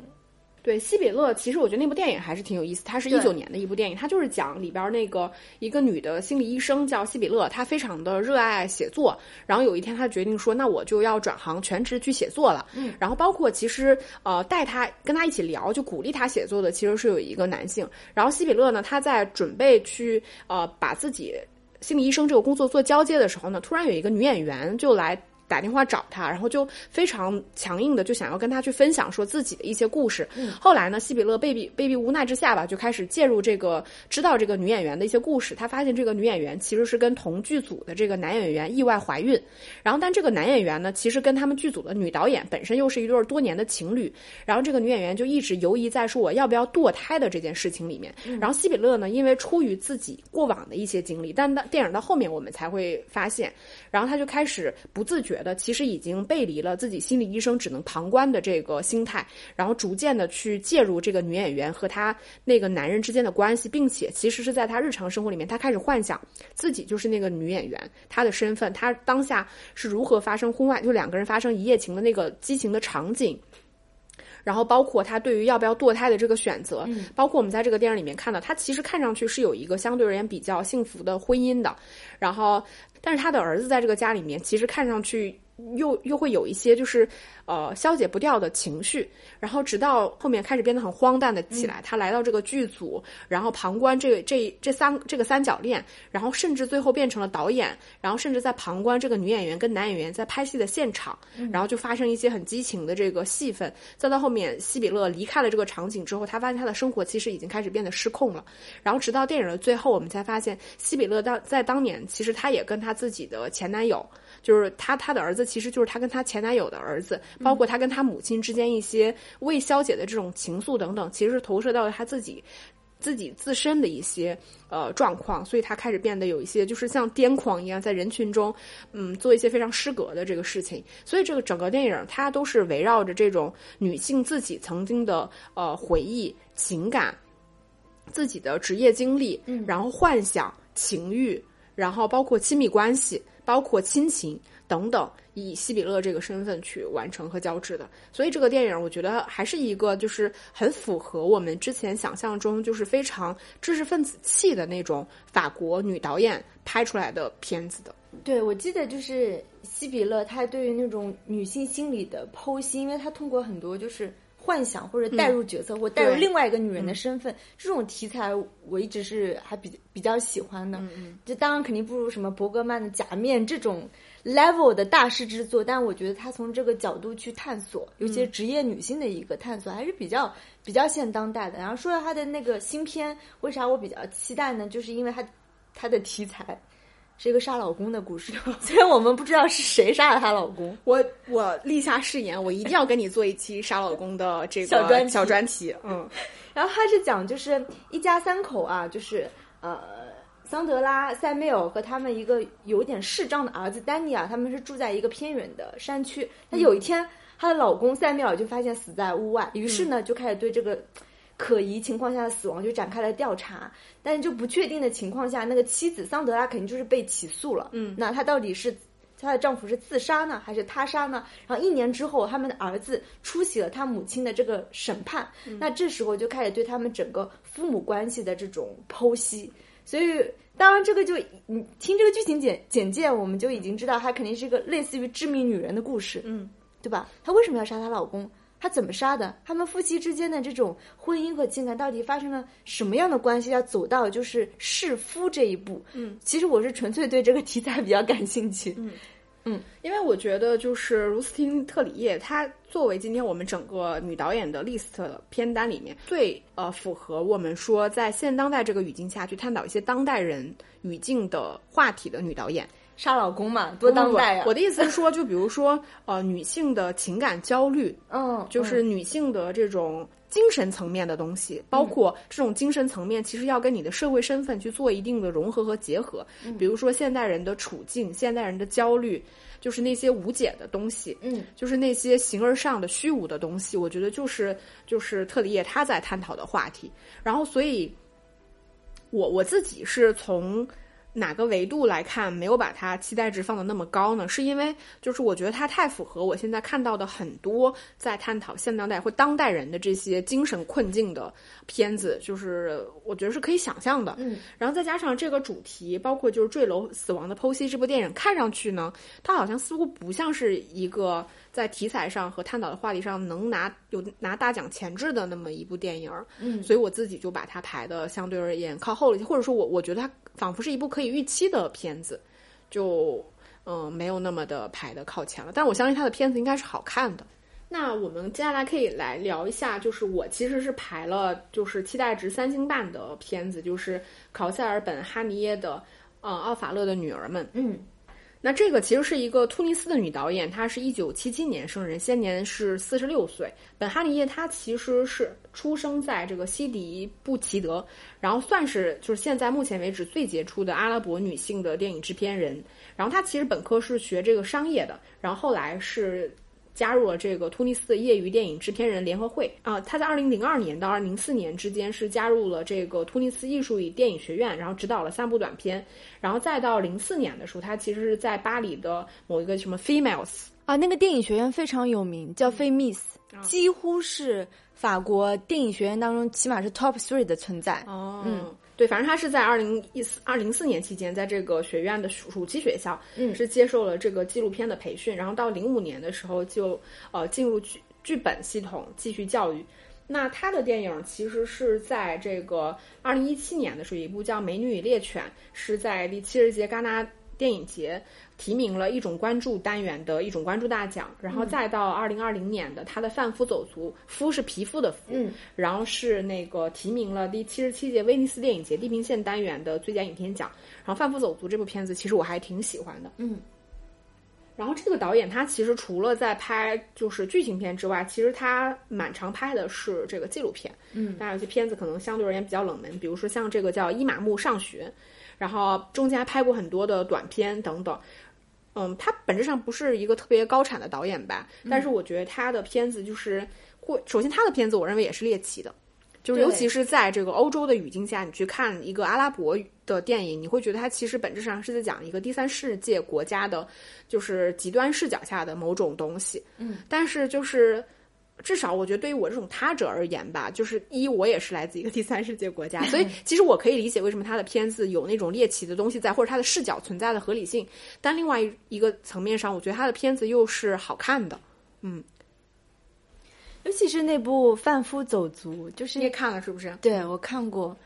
对，希比勒其实我觉得那部电影还是挺有意思。它是一九年的一部电影，它就是讲里边那个一个女的心理医生叫希比勒，她非常的热爱写作。然后有一天，她决定说：“那我就要转行全职去写作了。”嗯，然后包括其实呃带她跟她一起聊，就鼓励她写作的其实是有一个男性。然后希比勒呢，他在准备去呃把自己心理医生这个工作做交接的时候呢，突然有一个女演员就来。打电话找他，然后就非常强硬的就想要跟他去分享说自己的一些故事。嗯，后来呢，希比勒被逼被逼无奈之下吧，就开始介入这个，知道这个女演员的一些故事。他发现这个女演员其实是跟同剧组的这个男演员意外怀孕，然后但这个男演员呢，其实跟他们剧组的女导演本身又是一对多年的情侣。然后这个女演员就一直犹疑在说我要不要堕胎的这件事情里面。然后希比勒呢，因为出于自己过往的一些经历，但到电影到后面我们才会发现，然后他就开始不自觉的，其实已经背离了自己心理医生只能旁观的这个心态，然后逐渐的去介入这个女演员和她那个男人之间的关系，并且其实是在她日常生活里面，她开始幻想自己就是那个女演员，她的身份，她当下是如何发生婚外，就两个人发生一夜情的那个激情的场景。然后包括他对于要不要堕胎的这个选择，包括我们在这个电影里面看到，他其实看上去是有一个相对而言比较幸福的婚姻的，然后，但是他的儿子在这个家里面，其实看上去又又会有一些就是呃消解不掉的情绪，然后直到后面开始变得很荒诞的起来。他来到这个剧组，然后旁观这个这这三这个三角恋，然后甚至最后变成了导演，然后甚至在旁观这个女演员跟男演员在拍戏的现场，然后就发生一些很激情的这个戏份。再到后面，西比勒离开了这个场景之后，他发现他的生活其实已经开始变得失控了。然后直到电影的最后，我们才发现西比勒当在当年其实他也跟他自己的前男友。就是他，他的儿子其实就是她跟她前男友的儿子，包括她跟她母亲之间一些未消解的这种情愫等等，其实是投射到了她自己自己自身的一些呃状况，所以他开始变得有一些就是像癫狂一样，在人群中嗯做一些非常失格的这个事情。所以这个整个电影它都是围绕着这种女性自己曾经的呃回忆、情感、自己的职业经历，然后幻想、情欲，然后包括亲密关系。包括亲情等等，以西比勒这个身份去完成和交织的，所以这个电影我觉得还是一个就是很符合我们之前想象中就是非常知识分子气的那种法国女导演拍出来的片子的。对，我记得就是西比勒，她对于那种女性心理的剖析，因为她通过很多就是幻想或者代入角色或代入另外一个女人的身份，这种题材我一直是还比比较喜欢的。嗯就当然肯定不如什么伯格曼的《假面》这种 level 的大师之作，但我觉得他从这个角度去探索，尤其是职业女性的一个探索，还是比较比较现当代的。然后说到他的那个新片，为啥我比较期待呢？就是因为他他的题材。是一个杀老公的故事，(laughs) 虽然我们不知道是谁杀了她老公。(laughs) 我我立下誓言，我一定要跟你做一期杀老公的这个小专小专题。嗯，(laughs) 然后他是讲就是一家三口啊，就是呃桑德拉、塞缪尔和他们一个有点视障的儿子丹尼尔，他们是住在一个偏远的山区。那有一天，她的老公塞缪尔就发现死在屋外，于是呢就开始对这个。可疑情况下的死亡就展开了调查，但是就不确定的情况下，那个妻子桑德拉肯定就是被起诉了。嗯，那她到底是她的丈夫是自杀呢，还是他杀呢？然后一年之后，他们的儿子出席了他母亲的这个审判，那这时候就开始对他们整个父母关系的这种剖析。所以，当然这个就你听这个剧情简简介，我们就已经知道，她肯定是一个类似于致命女人的故事，嗯，对吧？她为什么要杀她老公？她怎么杀的？他们夫妻之间的这种婚姻和情感到底发生了什么样的关系？要走到就是弑夫这一步？嗯，其实我是纯粹对这个题材比较感兴趣。嗯嗯，因为我觉得就是卢斯汀特里叶，她作为今天我们整个女导演的 list 片单里面最呃符合我们说在现当代这个语境下去探讨一些当代人语境的话题的女导演。杀老公嘛，多当代啊！我的意思是说，就比如说，呃，女性的情感焦虑，(laughs) 嗯，就是女性的这种精神层面的东西，包括这种精神层面，其实要跟你的社会身份去做一定的融合和结合。比如说，现代人的处境，现代人的焦虑，就是那些无解的东西，嗯，就是那些形而上的虚无的东西。我觉得就是就是特里叶他在探讨的话题。然后，所以，我我自己是从。哪个维度来看没有把它期待值放的那么高呢？是因为就是我觉得它太符合我现在看到的很多在探讨现当代或当代人的这些精神困境的片子，就是我觉得是可以想象的。嗯，然后再加上这个主题，包括就是坠楼死亡的剖析，这部电影看上去呢，它好像似乎不像是一个。在题材上和探讨的话题上能拿有拿大奖前置的那么一部电影，嗯，所以我自己就把它排的相对而言靠后了一些，或者说我我觉得它仿佛是一部可以预期的片子，就嗯没有那么的排的靠前了。但我相信他的片子应该是好看的。那我们接下来可以来聊一下，就是我其实是排了就是期待值三星半的片子，就是考塞尔本哈尼耶的嗯奥法勒的女儿们，嗯。那这个其实是一个突尼斯的女导演，她是一九七七年生人，现年是四十六岁。本哈尼耶她其实是出生在这个西迪布奇德，然后算是就是现在目前为止最杰出的阿拉伯女性的电影制片人。然后她其实本科是学这个商业的，然后后来是。加入了这个突尼斯的业余电影制片人联合会。啊，他在二零零二年到二零零四年之间是加入了这个突尼斯艺术与电影学院，然后指导了三部短片，然后再到零四年的时候，他其实是在巴黎的某一个什么 Females 啊，那个电影学院非常有名，叫 Femis，几乎是法国电影学院当中起码是 Top Three 的存在。哦，嗯。对，反正他是在二零一四二零四年期间，在这个学院的暑暑期学校，嗯是接受了这个纪录片的培训，然后到零五年的时候就呃进入剧剧本系统继续教育。那他的电影其实是在这个二零一七年的时候，一部叫《美女与猎犬》，是在第七十届戛纳电影节提名了一种关注单元的一种关注大奖，然后再到二零二零年的他的《贩夫走卒》，夫是皮肤的夫，嗯，然后是那个提名了第七十七届威尼斯电影节地平线单元的最佳影片奖。然后《贩夫走卒》这部片子其实我还挺喜欢的，嗯。然后这个导演他其实除了在拍就是剧情片之外，其实他蛮常拍的是这个纪录片。嗯，当然有些片子可能相对而言比较冷门，比如说像这个叫《伊玛目上学》，然后中间还拍过很多的短片等等。嗯，他本质上不是一个特别高产的导演吧，但是我觉得他的片子就是会，首先他的片子我认为也是猎奇的，就是尤其是在这个欧洲的语境下，你去看一个阿拉伯的电影，你会觉得它其实本质上是在讲一个第三世界国家的，就是极端视角下的某种东西。嗯，但是就是。至少我觉得对于我这种他者而言吧，就是一我也是来自一个第三世界国家，所以其实我可以理解为什么他的片子有那种猎奇的东西在，或者他的视角存在的合理性。但另外一一个层面上，我觉得他的片子又是好看的。嗯，尤其是那部《贩夫走卒》，就是你也看了是不是？对我看过，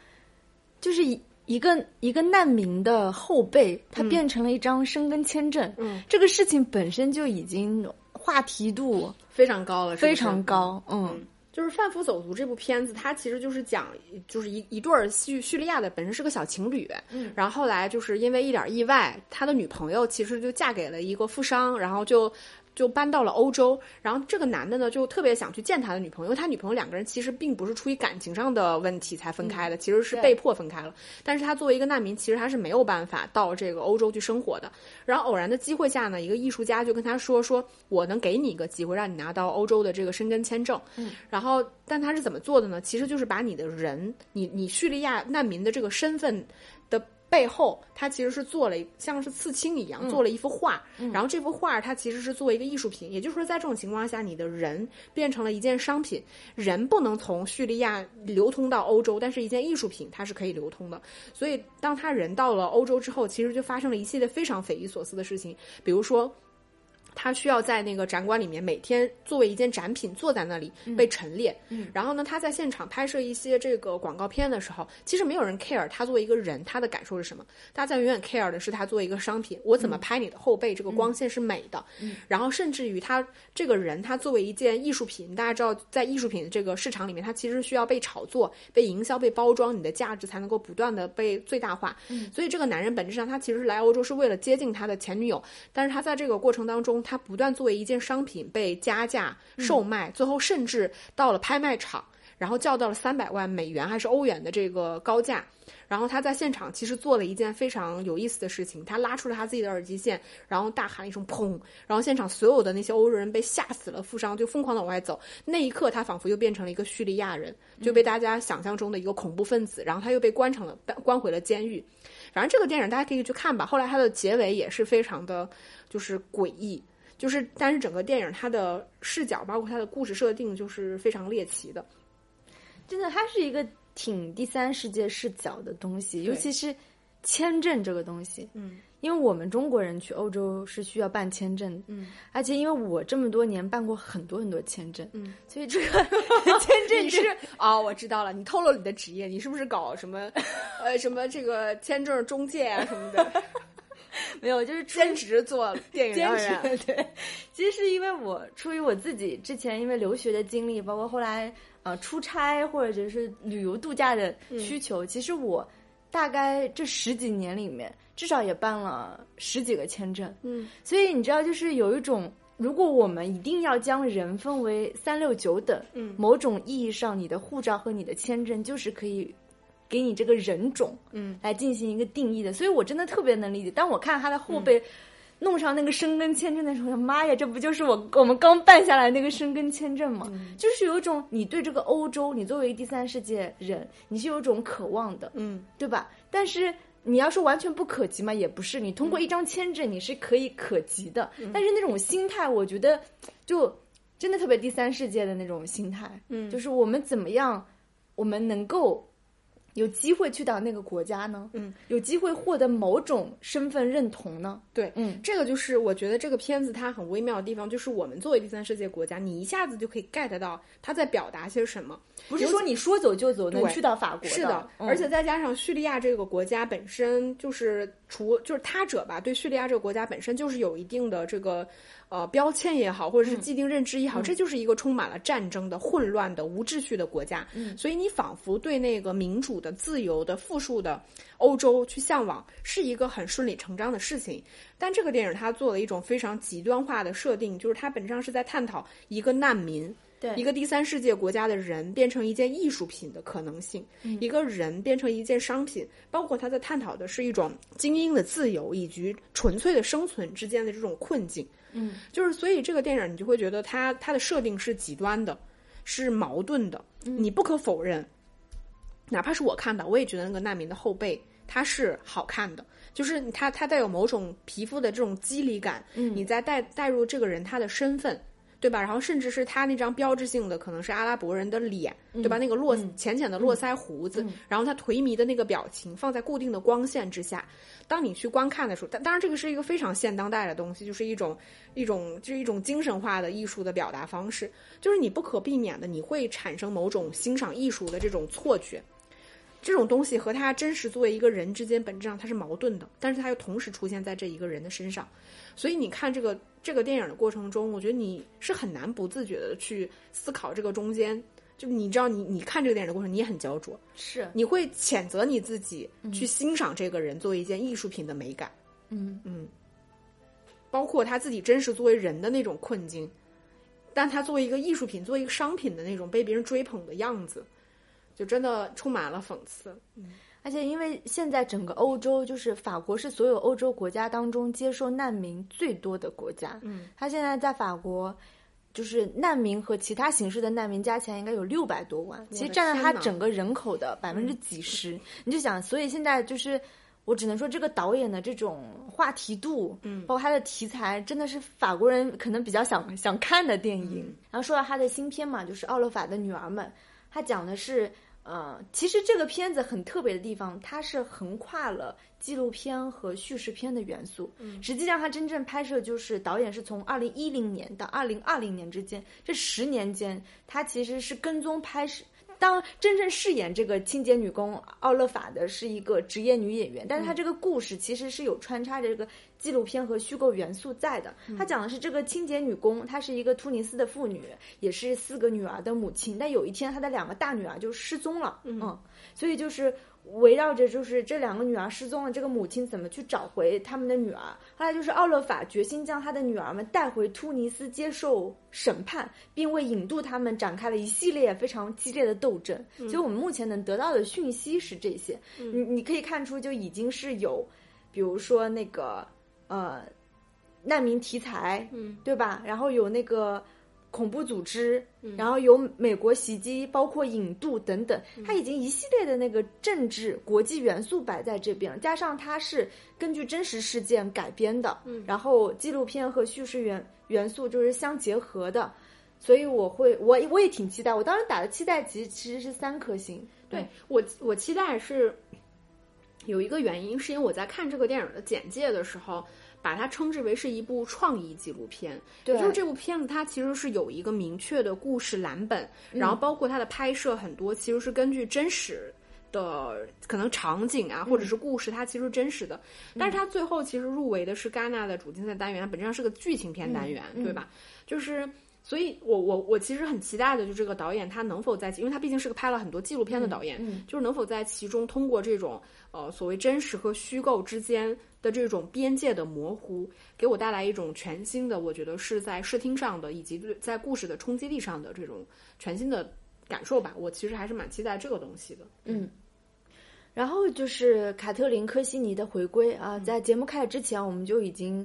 就是一一个一个难民的后背，他变成了一张申根签证。嗯，这个事情本身就已经话题度非常高了，非常高。嗯，就是《贩夫走卒》这部片子，它其实就是讲，就是一一对儿叙叙利亚的本身是个小情侣，嗯，然后后来就是因为一点意外，他的女朋友其实就嫁给了一个富商，然后就。就搬到了欧洲，然后这个男的呢，就特别想去见他的女朋友，因为他女朋友两个人其实并不是出于感情上的问题才分开的，其实是被迫分开了。但是他作为一个难民，其实他是没有办法到这个欧洲去生活的。然后偶然的机会下呢，一个艺术家就跟他说：“说我能给你一个机会，让你拿到欧洲的这个申根签证。”嗯，然后但他是怎么做的呢？其实就是把你的人，你你叙利亚难民的这个身份的。背后，他其实是做了像是刺青一样做了一幅画，然后这幅画它其实是作为一个艺术品，也就是说，在这种情况下，你的人变成了一件商品，人不能从叙利亚流通到欧洲，但是一件艺术品它是可以流通的。所以，当他人到了欧洲之后，其实就发生了一系列非常匪夷所思的事情，比如说。他需要在那个展馆里面每天作为一件展品坐在那里被陈列，嗯，然后呢，他在现场拍摄一些这个广告片的时候，其实没有人 care 他作为一个人他的感受是什么，大家永远 care 的是他作为一个商品，我怎么拍你的后背，这个光线是美的，嗯，然后甚至于他这个人他作为一件艺术品，大家知道在艺术品这个市场里面，他其实需要被炒作、被营销、被包装，你的价值才能够不断的被最大化，嗯，所以这个男人本质上他其实是来欧洲是为了接近他的前女友，但是他在这个过程当中。他不断作为一件商品被加价售卖，最后甚至到了拍卖场，然后叫到了三百万美元还是欧元的这个高价。然后他在现场其实做了一件非常有意思的事情，他拉出了他自己的耳机线，然后大喊一声“砰”，然后现场所有的那些欧洲人被吓死了，富商就疯狂的往外走。那一刻，他仿佛又变成了一个叙利亚人，就被大家想象中的一个恐怖分子，然后他又被关成了关回了监狱。反正这个电影大家可以去看吧。后来它的结尾也是非常的，就是诡异。就是，但是整个电影它的视角，包括它的故事设定，就是非常猎奇的。真的，它是一个挺第三世界视角的东西，尤其是签证这个东西。嗯，因为我们中国人去欧洲是需要办签证，嗯，而且因为我这么多年办过很多很多签证，嗯，(laughs) 所以这个签证 (laughs) 你是哦，我知道了，你透露你的职业，你是不是搞什么呃什么这个签证中介啊什么的？(laughs) 没有，就是兼职做电影兼人。职对，其实是因为我出于我自己之前因为留学的经历，包括后来呃出差或者是旅游度假的需求，其实我大概这十几年里面至少也办了十几个签证。嗯，所以你知道，就是有一种，如果我们一定要将人分为三六九等，嗯，某种意义上，你的护照和你的签证就是可以。给你这个人种，嗯，来进行一个定义的，所以我真的特别能理解。当我看他的后背弄上那个申根签证的时候，妈呀，这不就是我我们刚办下来那个申根签证吗？就是有一种你对这个欧洲，你作为第三世界人，你是有一种渴望的，嗯，对吧？但是你要说完全不可及嘛，也不是。你通过一张签证，你是可以可及的。但是那种心态，我觉得就真的特别第三世界的那种心态，嗯，就是我们怎么样，我们能够。有机会去到那个国家呢？嗯，有机会获得某种身份认同呢？对，嗯，这个就是我觉得这个片子它很微妙的地方，就是我们作为第三世界国家，你一下子就可以 get 到他在表达些什么，不是说你说走就走能去到法国是的，嗯而且再加上叙利亚这个国家本身就是除就是他者吧，对叙利亚这个国家本身就是有一定的这个呃标签也好，或者是既定认知也好，这就是一个充满了战争的、混乱的、无秩序的国家。嗯所以你仿佛对那个民主的、自由的、富庶的欧洲去向往，是一个很顺理成章的事情。但这个电影它做了一种非常极端化的设定，就是它本质上是在探讨一个难民。对一个第三世界国家的人变成一件艺术品的可能性，一个人变成一件商品，包括他在探讨的是一种精英的自由以及纯粹的生存之间的这种困境。嗯，就是所以这个电影你就会觉得它它的设定是极端的，是矛盾的。你不可否认，哪怕是我看到，我也觉得那个难民的后背它是好看的，就是它它带有某种皮肤的这种肌理感，嗯你再带带入这个人他的身份。对吧？然后甚至是他那张标志性的，可能是阿拉伯人的脸，对吧？那个络浅浅的络腮胡子，然后他颓靡的那个表情，放在固定的光线之下，当你去观看的时候，当当然这个是一个非常现当代的东西，就是一种一种就是一种精神化的艺术的表达方式，就是你不可避免的你会产生某种欣赏艺术的这种错觉。这种东西和他真实作为一个人之间本质上它是矛盾的，但是它又同时出现在这一个人的身上，所以你看这个这个电影的过程中，我觉得你是很难不自觉的去思考这个中间，就你知道你你看这个电影的过程，你也很焦灼，是，你会谴责你自己去欣赏这个人作为一件艺术品的美感，嗯。嗯，包括他自己真实作为人的那种困境，但他作为一个艺术品、作为一个商品的那种被别人追捧的样子，就真的充满了讽刺。嗯。而且因为现在整个欧洲，就是法国是所有欧洲国家当中接受难民最多的国家。嗯，他现在在法国，就是难民和其他形式的难民加起来应该有六百多万，其实占了他整个人口的百分之几十。你就想，所以现在就是。我只能说，这个导演的这种话题度，嗯，包括他的题材，真的是法国人可能比较想想看的电影。然后说到他的新片嘛，就是《奥勒法的女儿们》，他讲的是，呃，其实这个片子很特别的地方，它是横跨了纪录片和叙事片的元素。嗯，实际上它真正拍摄就是导演是从二零一零年到二零二零年之间这十年间，他其实是跟踪拍摄。当真正饰演这个清洁女工奥勒法的是一个职业女演员，但是她这个故事其实是有穿插着这个纪录片和虚构元素在的。她讲的是这个清洁女工，她是一个突尼斯的妇女，也是四个女儿的母亲。但有一天，她的两个大女儿就失踪了，嗯，所以就是围绕着就是这两个女儿失踪了，这个母亲怎么去找回他们的女儿？后来就是奥勒法决心将他的女儿们带回突尼斯接受审判，并为引渡他们展开了一系列非常激烈的斗争。所以我们目前能得到的讯息是这些，你你可以看出就已经是有，比如说那个呃难民题材，嗯，对吧？然后有那个。恐怖组织，然后有美国袭击，包括引渡等等，它已经一系列的那个政治国际元素摆在这边了，加上它是根据真实事件改编的，然后纪录片和叙事元元素就是相结合的，所以我会我我也挺期待，我当时打的期待值其实是三颗星，对我我期待是有一个原因，是因为我在看这个电影的简介的时候。把它称之为是一部创意纪录片，对，就是这部片子它其实是有一个明确的故事蓝本，然后包括它的拍摄很多其实是根据真实的可能场景啊，或者是故事，它其实是真实的。但是它最后其实入围的是戛纳的主竞赛单元，它本质上是个剧情片单元，对吧？就是。所以我，我我其实很期待的，就这个导演他能否在，因为他毕竟是个拍了很多纪录片的导演，嗯，就是能否在其中通过这种呃所谓真实和虚构之间的这种边界的模糊，给我带来一种全新的，我觉得是在视听上的以及对在故事的冲击力上的这种全新的感受吧。我其实还是蛮期待这个东西的。嗯，然后就是卡特琳·科西尼的回归啊，在节目开始之前，我们就已经。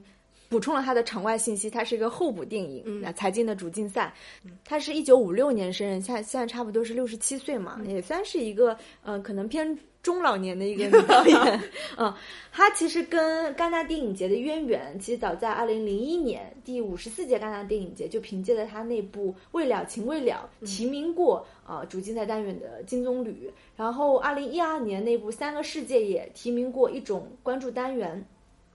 补充了他的场外信息，它是一个候补电影，那才进的主竞赛。他是一九五六年生人，现在现在差不多是六十七岁嘛，也算是一个呃可能偏中老年的一个女导演。(laughs) 嗯，他其实跟戛纳电影节的渊源，其实早在二零零一年第五十四届戛纳电影节就凭借了他那部《未了情未了》提名过呃主竞赛单元的金棕榈，然后二零一二年那部《三个世界》也提名过一种关注单元。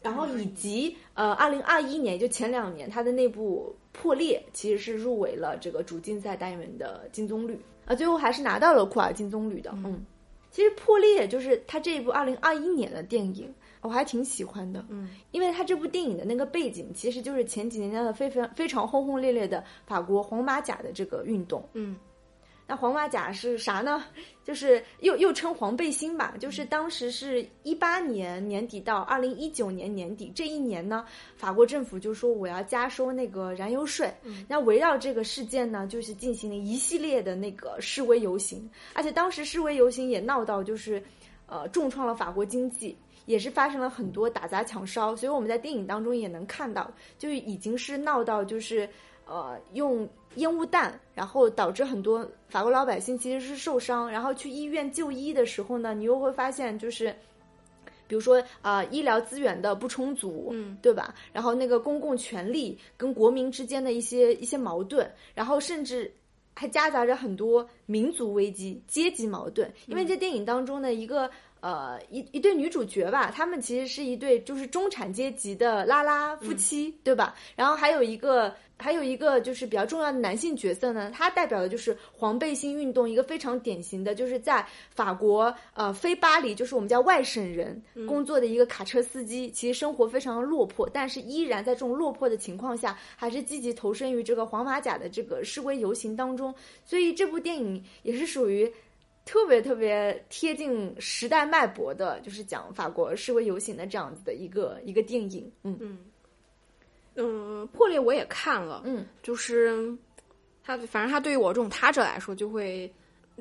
然后以及呃，二零二一年就前两年，他的那部《破裂》其实是入围了这个主竞赛单元的金棕榈啊，最后还是拿到了库尔金棕榈的。嗯，其实《破裂》就是他这一部二零二一年的电影，我还挺喜欢的。嗯，因为他这部电影的那个背景其实就是前几年的非常非常轰轰烈烈的法国黄马甲的这个运动。嗯。那黄马甲是啥呢？(laughs) 就是又又称黄背心吧。就是当时是一八年年底到二零一九年年底这一年呢，法国政府就说我要加收那个燃油税。那围绕这个事件呢，就是进行了一系列的那个示威游行，而且当时示威游行也闹到就是，呃，重创了法国经济，也是发生了很多打砸抢烧。所以我们在电影当中也能看到，就已经是闹到就是。呃，用烟雾弹，然后导致很多法国老百姓其实是受伤，然后去医院就医的时候呢，你又会发现就是，比如说啊，医疗资源的不充足，嗯，对吧？然后那个公共权力跟国民之间的一些一些矛盾，然后甚至还夹杂着很多民族危机、阶级矛盾。因为在电影当中的一个呃一一对女主角吧，他们其实是一对就是中产阶级的拉拉夫妻，对吧？然后还有一个。还有一个就是比较重要的男性角色呢，他代表的就是黄背心运动，一个非常典型的，就是在法国呃非巴黎，就是我们叫外省人工作的一个卡车司机，其实生活非常的落魄，但是依然在这种落魄的情况下，还是积极投身于这个黄马甲的这个示威游行当中，所以这部电影也是属于特别特别贴近时代脉搏的，就是讲法国示威游行的这样子的一个一个电影，嗯嗯。嗯，破裂我也看了，嗯，就是他，反正他对于我这种他者来说，就会，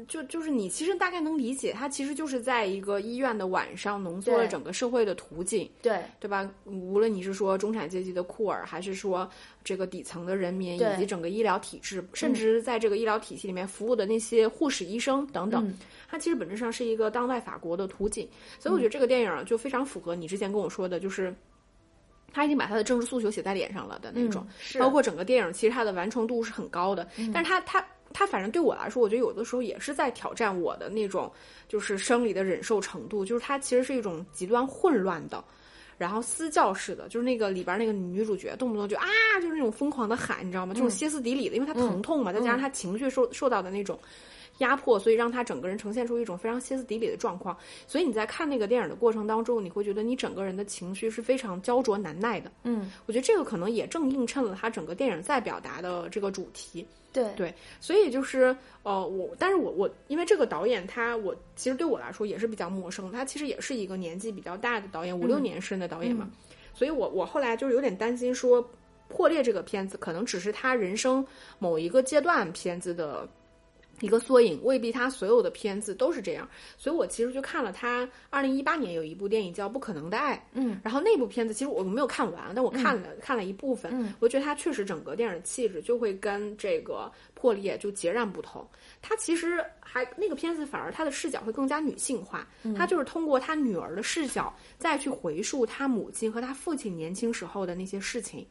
就就是你其实大概能理解，它其实就是在一个医院的晚上浓缩了整个社会的图景，对对吧？无论你是说中产阶级的库尔，还是说这个底层的人民，以及整个医疗体制，甚至在这个医疗体系里面服务的那些护士、医生等等，它其实本质上是一个当代法国的图景，所以我觉得这个电影就非常符合你之前跟我说的，就是。他已经把他的政治诉求写在脸上了的那种，包括整个电影，其实它的完成度是很高的。但是他他他，反正对我来说，我觉得有的时候也是在挑战我的那种，就是生理的忍受程度。就是它其实是一种极端混乱的，然后私教式的，就是那个里边那个女主角动不动就啊，就是那种疯狂的喊，你知道吗？这种歇斯底里的，因为她疼痛嘛，再加上她情绪受受到的那种。压迫，所以让他整个人呈现出一种非常歇斯底里的状况。所以你在看那个电影的过程当中，你会觉得你整个人的情绪是非常焦灼难耐的。嗯，我觉得这个可能也正映衬了他整个电影在表达的这个主题。对对，所以就是呃，我，但是我我因为这个导演他，我其实对我来说也是比较陌生。他其实也是一个年纪比较大的导演，五六年生的导演嘛。所以我我后来就是有点担心说，《破裂》这个片子可能只是他人生某一个阶段片子的。一个缩影，未必他所有的片子都是这样，所以我其实就看了他二零一八年有一部电影叫《不可能的爱》，嗯，然后那部片子其实我没有看完，但我看了看了一部分，嗯，我觉得他确实整个电影的气质就会跟这个破裂就截然不同。他其实还那个片子反而他的视角会更加女性化，他就是通过他女儿的视角再去回溯他母亲和他父亲年轻时候的那些事情。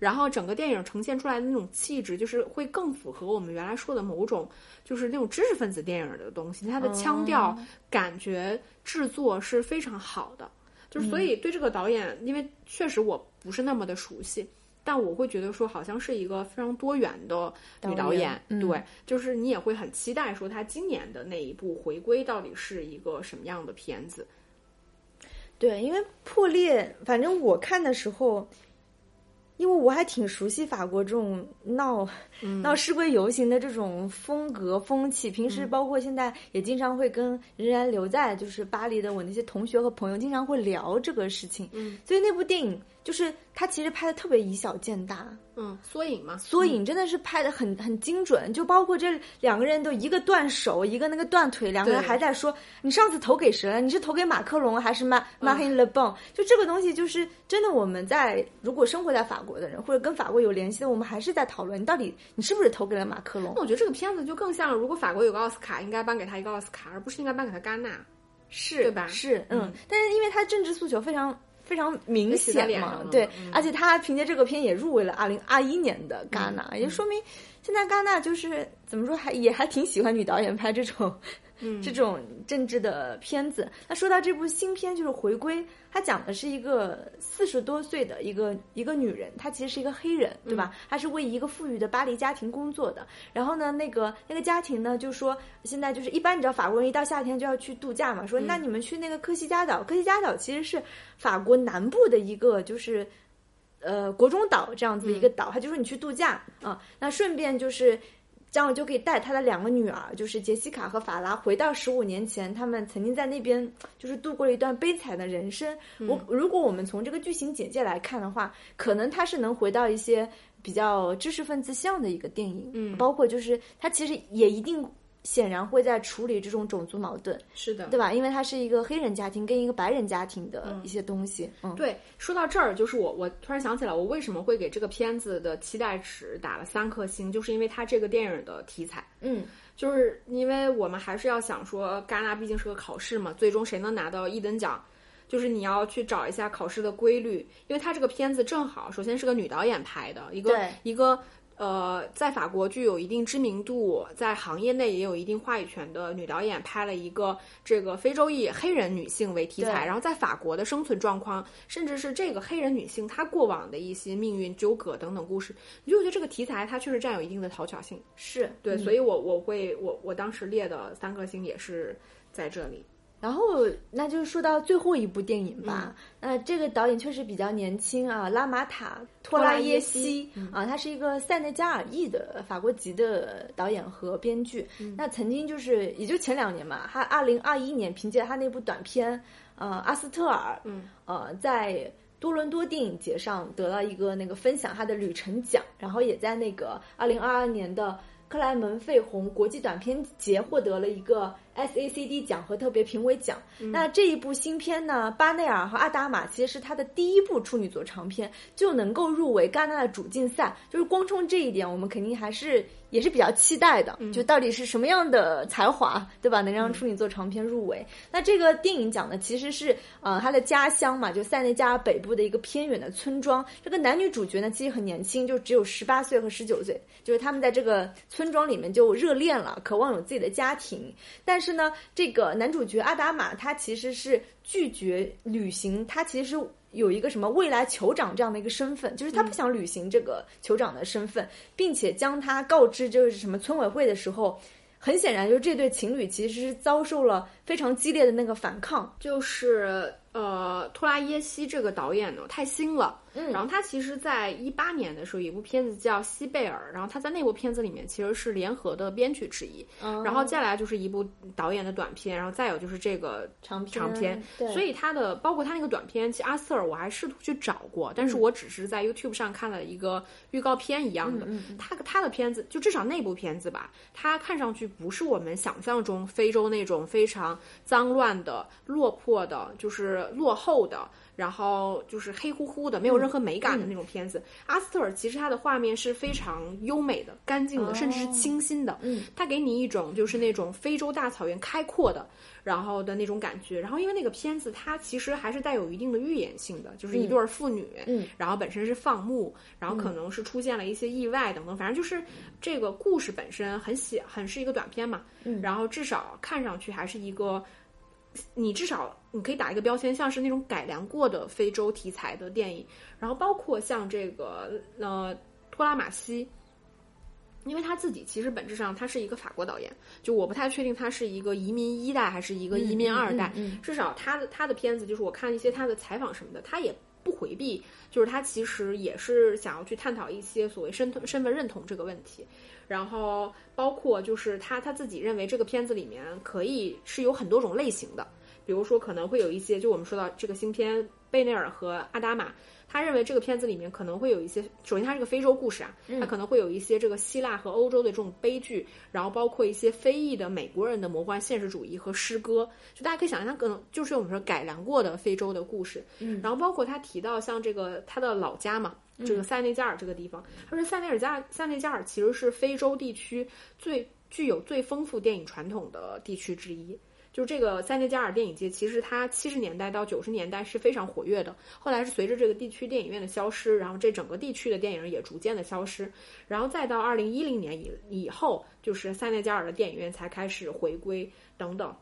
然后整个电影呈现出来的那种气质，就是会更符合我们原来说的某种，就是那种知识分子电影的东西。它的腔调、感觉、制作是非常好的。就是所以对这个导演，因为确实我不是那么的熟悉，但我会觉得说好像是一个非常多元的女导演。对，就是你也会很期待说她今年的那一部回归到底是一个什么样的片子。对，因为破裂，反正我看的时候。因为我还挺熟悉法国这种闹闹示威游行的这种风格风气，平时包括现在也经常会跟仍然留在就是巴黎的我那些同学和朋友经常会聊这个事情，所以那部电影就是他其实拍的特别以小见大，嗯，缩影嘛，缩影真的是拍的很很精准，就包括这两个人都一个断手，一个那个断腿，两个人还在说你上次投给谁了？你是投给马克龙还是马马黑勒邦？就这个东西，就是真的我们在如果生活在法国的人或者跟法国有联系的，我们还是在讨论你到底你是不是投给了马克龙？那我觉得这个片子就更像，如果法国有个奥斯卡，应该颁给他一个奥斯卡，而不是应该颁给他戛纳，是对吧？是，嗯，但是因为他政治诉求非常。非常明显嘛，对，嗯、而且他凭借这个片也入围了二零二一年的戛纳，嗯、也说明现在戛纳就是怎么说，还也还挺喜欢女导演拍这种。嗯，这种政治的片子。那说到这部新片，就是《回归》，它讲的是一个四十多岁的一个一个女人，她其实是一个黑人，对吧？她是为一个富裕的巴黎家庭工作的。然后呢，那个那个家庭呢，就说现在就是一般你知道法国人一到夏天就要去度假嘛，说那你们去那个科西嘉岛，科西嘉岛其实是法国南部的一个就是。呃，国中岛这样子一个岛，他就说你去度假啊，那顺便就是这样就可以带他的两个女儿，就是杰西卡和法拉，回到十五年前，他们曾经在那边就是度过了一段悲惨的人生。我如果我们从这个剧情简介来看的话，可能他是能回到一些比较知识分子向的一个电影，嗯，包括就是他其实也一定。显然会在处理这种种族矛盾，是的，对吧？因为它是一个黑人家庭跟一个白人家庭的一些东西。嗯，对。说到这儿，就是我我突然想起来，我为什么会给这个片子的期待值打了三颗星，就是因为它这个电影的题材。嗯，就是因为我们还是要想说，戛纳毕竟是个考试嘛，最终谁能拿到一等奖，就是你要去找一下考试的规律，因为它这个片子正好，首先是个女导演拍的，一个一个。呃，在法国具有一定知名度，在行业内也有一定话语权的女导演拍了一个这个非洲裔黑人女性为题材，然后在法国的生存状况，甚至是这个黑人女性她过往的一些命运纠葛等等故事，你就觉得这个题材它确实占有一定的讨巧性。是对，嗯、所以我我会我我当时列的三颗星也是在这里。然后，那就说到最后一部电影吧。嗯、那这个导演确实比较年轻啊，拉马塔托拉耶西啊，他是一个塞内加尔裔的法国籍的导演和编剧。嗯、那曾经就是也就前两年嘛，他二零二一年凭借他那部短片呃《阿斯特尔》，嗯，呃在多伦多电影节上得了一个那个分享他的旅程奖，然后也在那个二零二二年的克莱门费红国际短片节获得了一个。SACD 奖和特别评委奖。嗯、那这一部新片呢，巴内尔和阿达玛其实是他的第一部处女作长片，就能够入围戛纳的主竞赛。就是光冲这一点，我们肯定还是也是比较期待的。嗯、就到底是什么样的才华，对吧？能让处女作长片入围？嗯、那这个电影讲的其实是呃他的家乡嘛，就塞内加尔北部的一个偏远的村庄。这个男女主角呢，其实很年轻，就只有十八岁和十九岁，就是他们在这个村庄里面就热恋了，渴望有自己的家庭，但是呢，这个男主角阿达玛他其实是拒绝旅行，他其实有一个什么未来酋长这样的一个身份，就是他不想履行这个酋长的身份，并且将他告知就是什么村委会的时候，很显然就是这对情侣其实是遭受了非常激烈的那个反抗，就是呃托拉耶西这个导演呢太新了。嗯，然后他其实，在一八年的时候，有一部片子叫《西贝尔》，然后他在那部片子里面其实是联合的编剧之一。嗯，然后接下来就是一部导演的短片，然后再有就是这个长片。长片，所以他的包括他那个短片，其实阿瑟尔我还试图去找过，但是我只是在 YouTube 上看了一个预告片一样的。嗯嗯、他他的片子，就至少那部片子吧，他看上去不是我们想象中非洲那种非常脏乱的、落魄的，就是落后的。然后就是黑乎乎的，没有任何美感的那种片子。阿斯特尔其实它的画面是非常优美的、干净的，甚至是清新的。嗯，它给你一种就是那种非洲大草原开阔的，然后的那种感觉。然后因为那个片子它其实还是带有一定的预言性的，就是一对父女，嗯，然后本身是放牧，然后可能是出现了一些意外等等，反正就是这个故事本身很写，很是一个短片嘛。嗯，然后至少看上去还是一个。你至少你可以打一个标签，像是那种改良过的非洲题材的电影，然后包括像这个呃托拉马西，因为他自己其实本质上他是一个法国导演，就我不太确定他是一个移民一代还是一个移民二代，嗯嗯嗯、至少他的他的片子就是我看一些他的采访什么的，他也不回避，就是他其实也是想要去探讨一些所谓身身份认同这个问题。然后包括就是他他自己认为这个片子里面可以是有很多种类型的，比如说可能会有一些，就我们说到这个新片贝内尔和阿达玛。他认为这个片子里面可能会有一些，首先它是个非洲故事啊，它可能会有一些这个希腊和欧洲的这种悲剧，然后包括一些非裔的美国人的魔幻现实主义和诗歌，就大家可以想象，可能就是我们说改良过的非洲的故事。嗯，然后包括他提到像这个他的老家嘛，这个塞内加尔这个地方，他说塞内尔加塞内加尔其实是非洲地区最具有最丰富电影传统的地区之一。就这个塞内加尔电影节，其实它七十年代到九十年代是非常活跃的。后来是随着这个地区电影院的消失，然后这整个地区的电影也逐渐的消失。然后再到二零一零年以以后，就是塞内加尔的电影院才开始回归等等。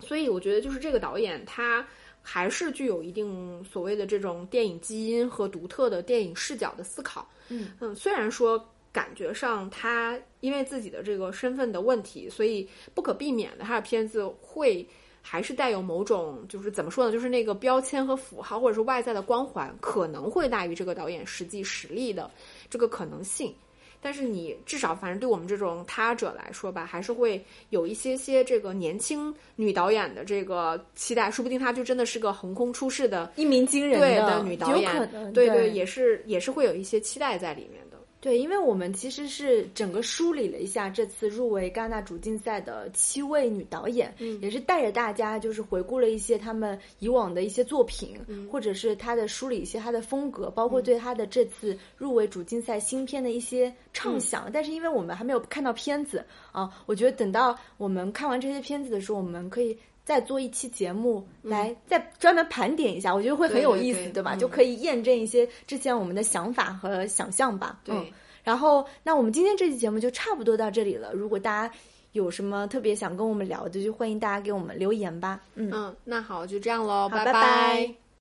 所以我觉得，就是这个导演他还是具有一定所谓的这种电影基因和独特的电影视角的思考。嗯嗯，虽然说。感觉上，他因为自己的这个身份的问题，所以不可避免的，他的片子会还是带有某种，就是怎么说呢，就是那个标签和符号，或者是外在的光环，可能会大于这个导演实际实力的这个可能性。但是你至少，反正对我们这种他者来说吧，还是会有一些些这个年轻女导演的这个期待，说不定她就真的是个横空出世的一鸣惊人的女导演，对对，也是也是会有一些期待在里面。对，因为我们其实是整个梳理了一下这次入围戛纳主竞赛的七位女导演，嗯，也是带着大家就是回顾了一些他们以往的一些作品，嗯，或者是他的梳理一些他的风格，包括对他的这次入围主竞赛新片的一些畅想。但是因为我们还没有看到片子啊，我觉得等到我们看完这些片子的时候，我们可以再做一期节目来再专门盘点一下，我觉得会很有意思，对吧？就可以验证一些之前我们的想法和想象吧。对。然后，那我们今天这期节目就差不多到这里了。如果大家有什么特别想跟我们聊的，就欢迎大家给我们留言吧。嗯嗯，那好，就这样喽，拜拜。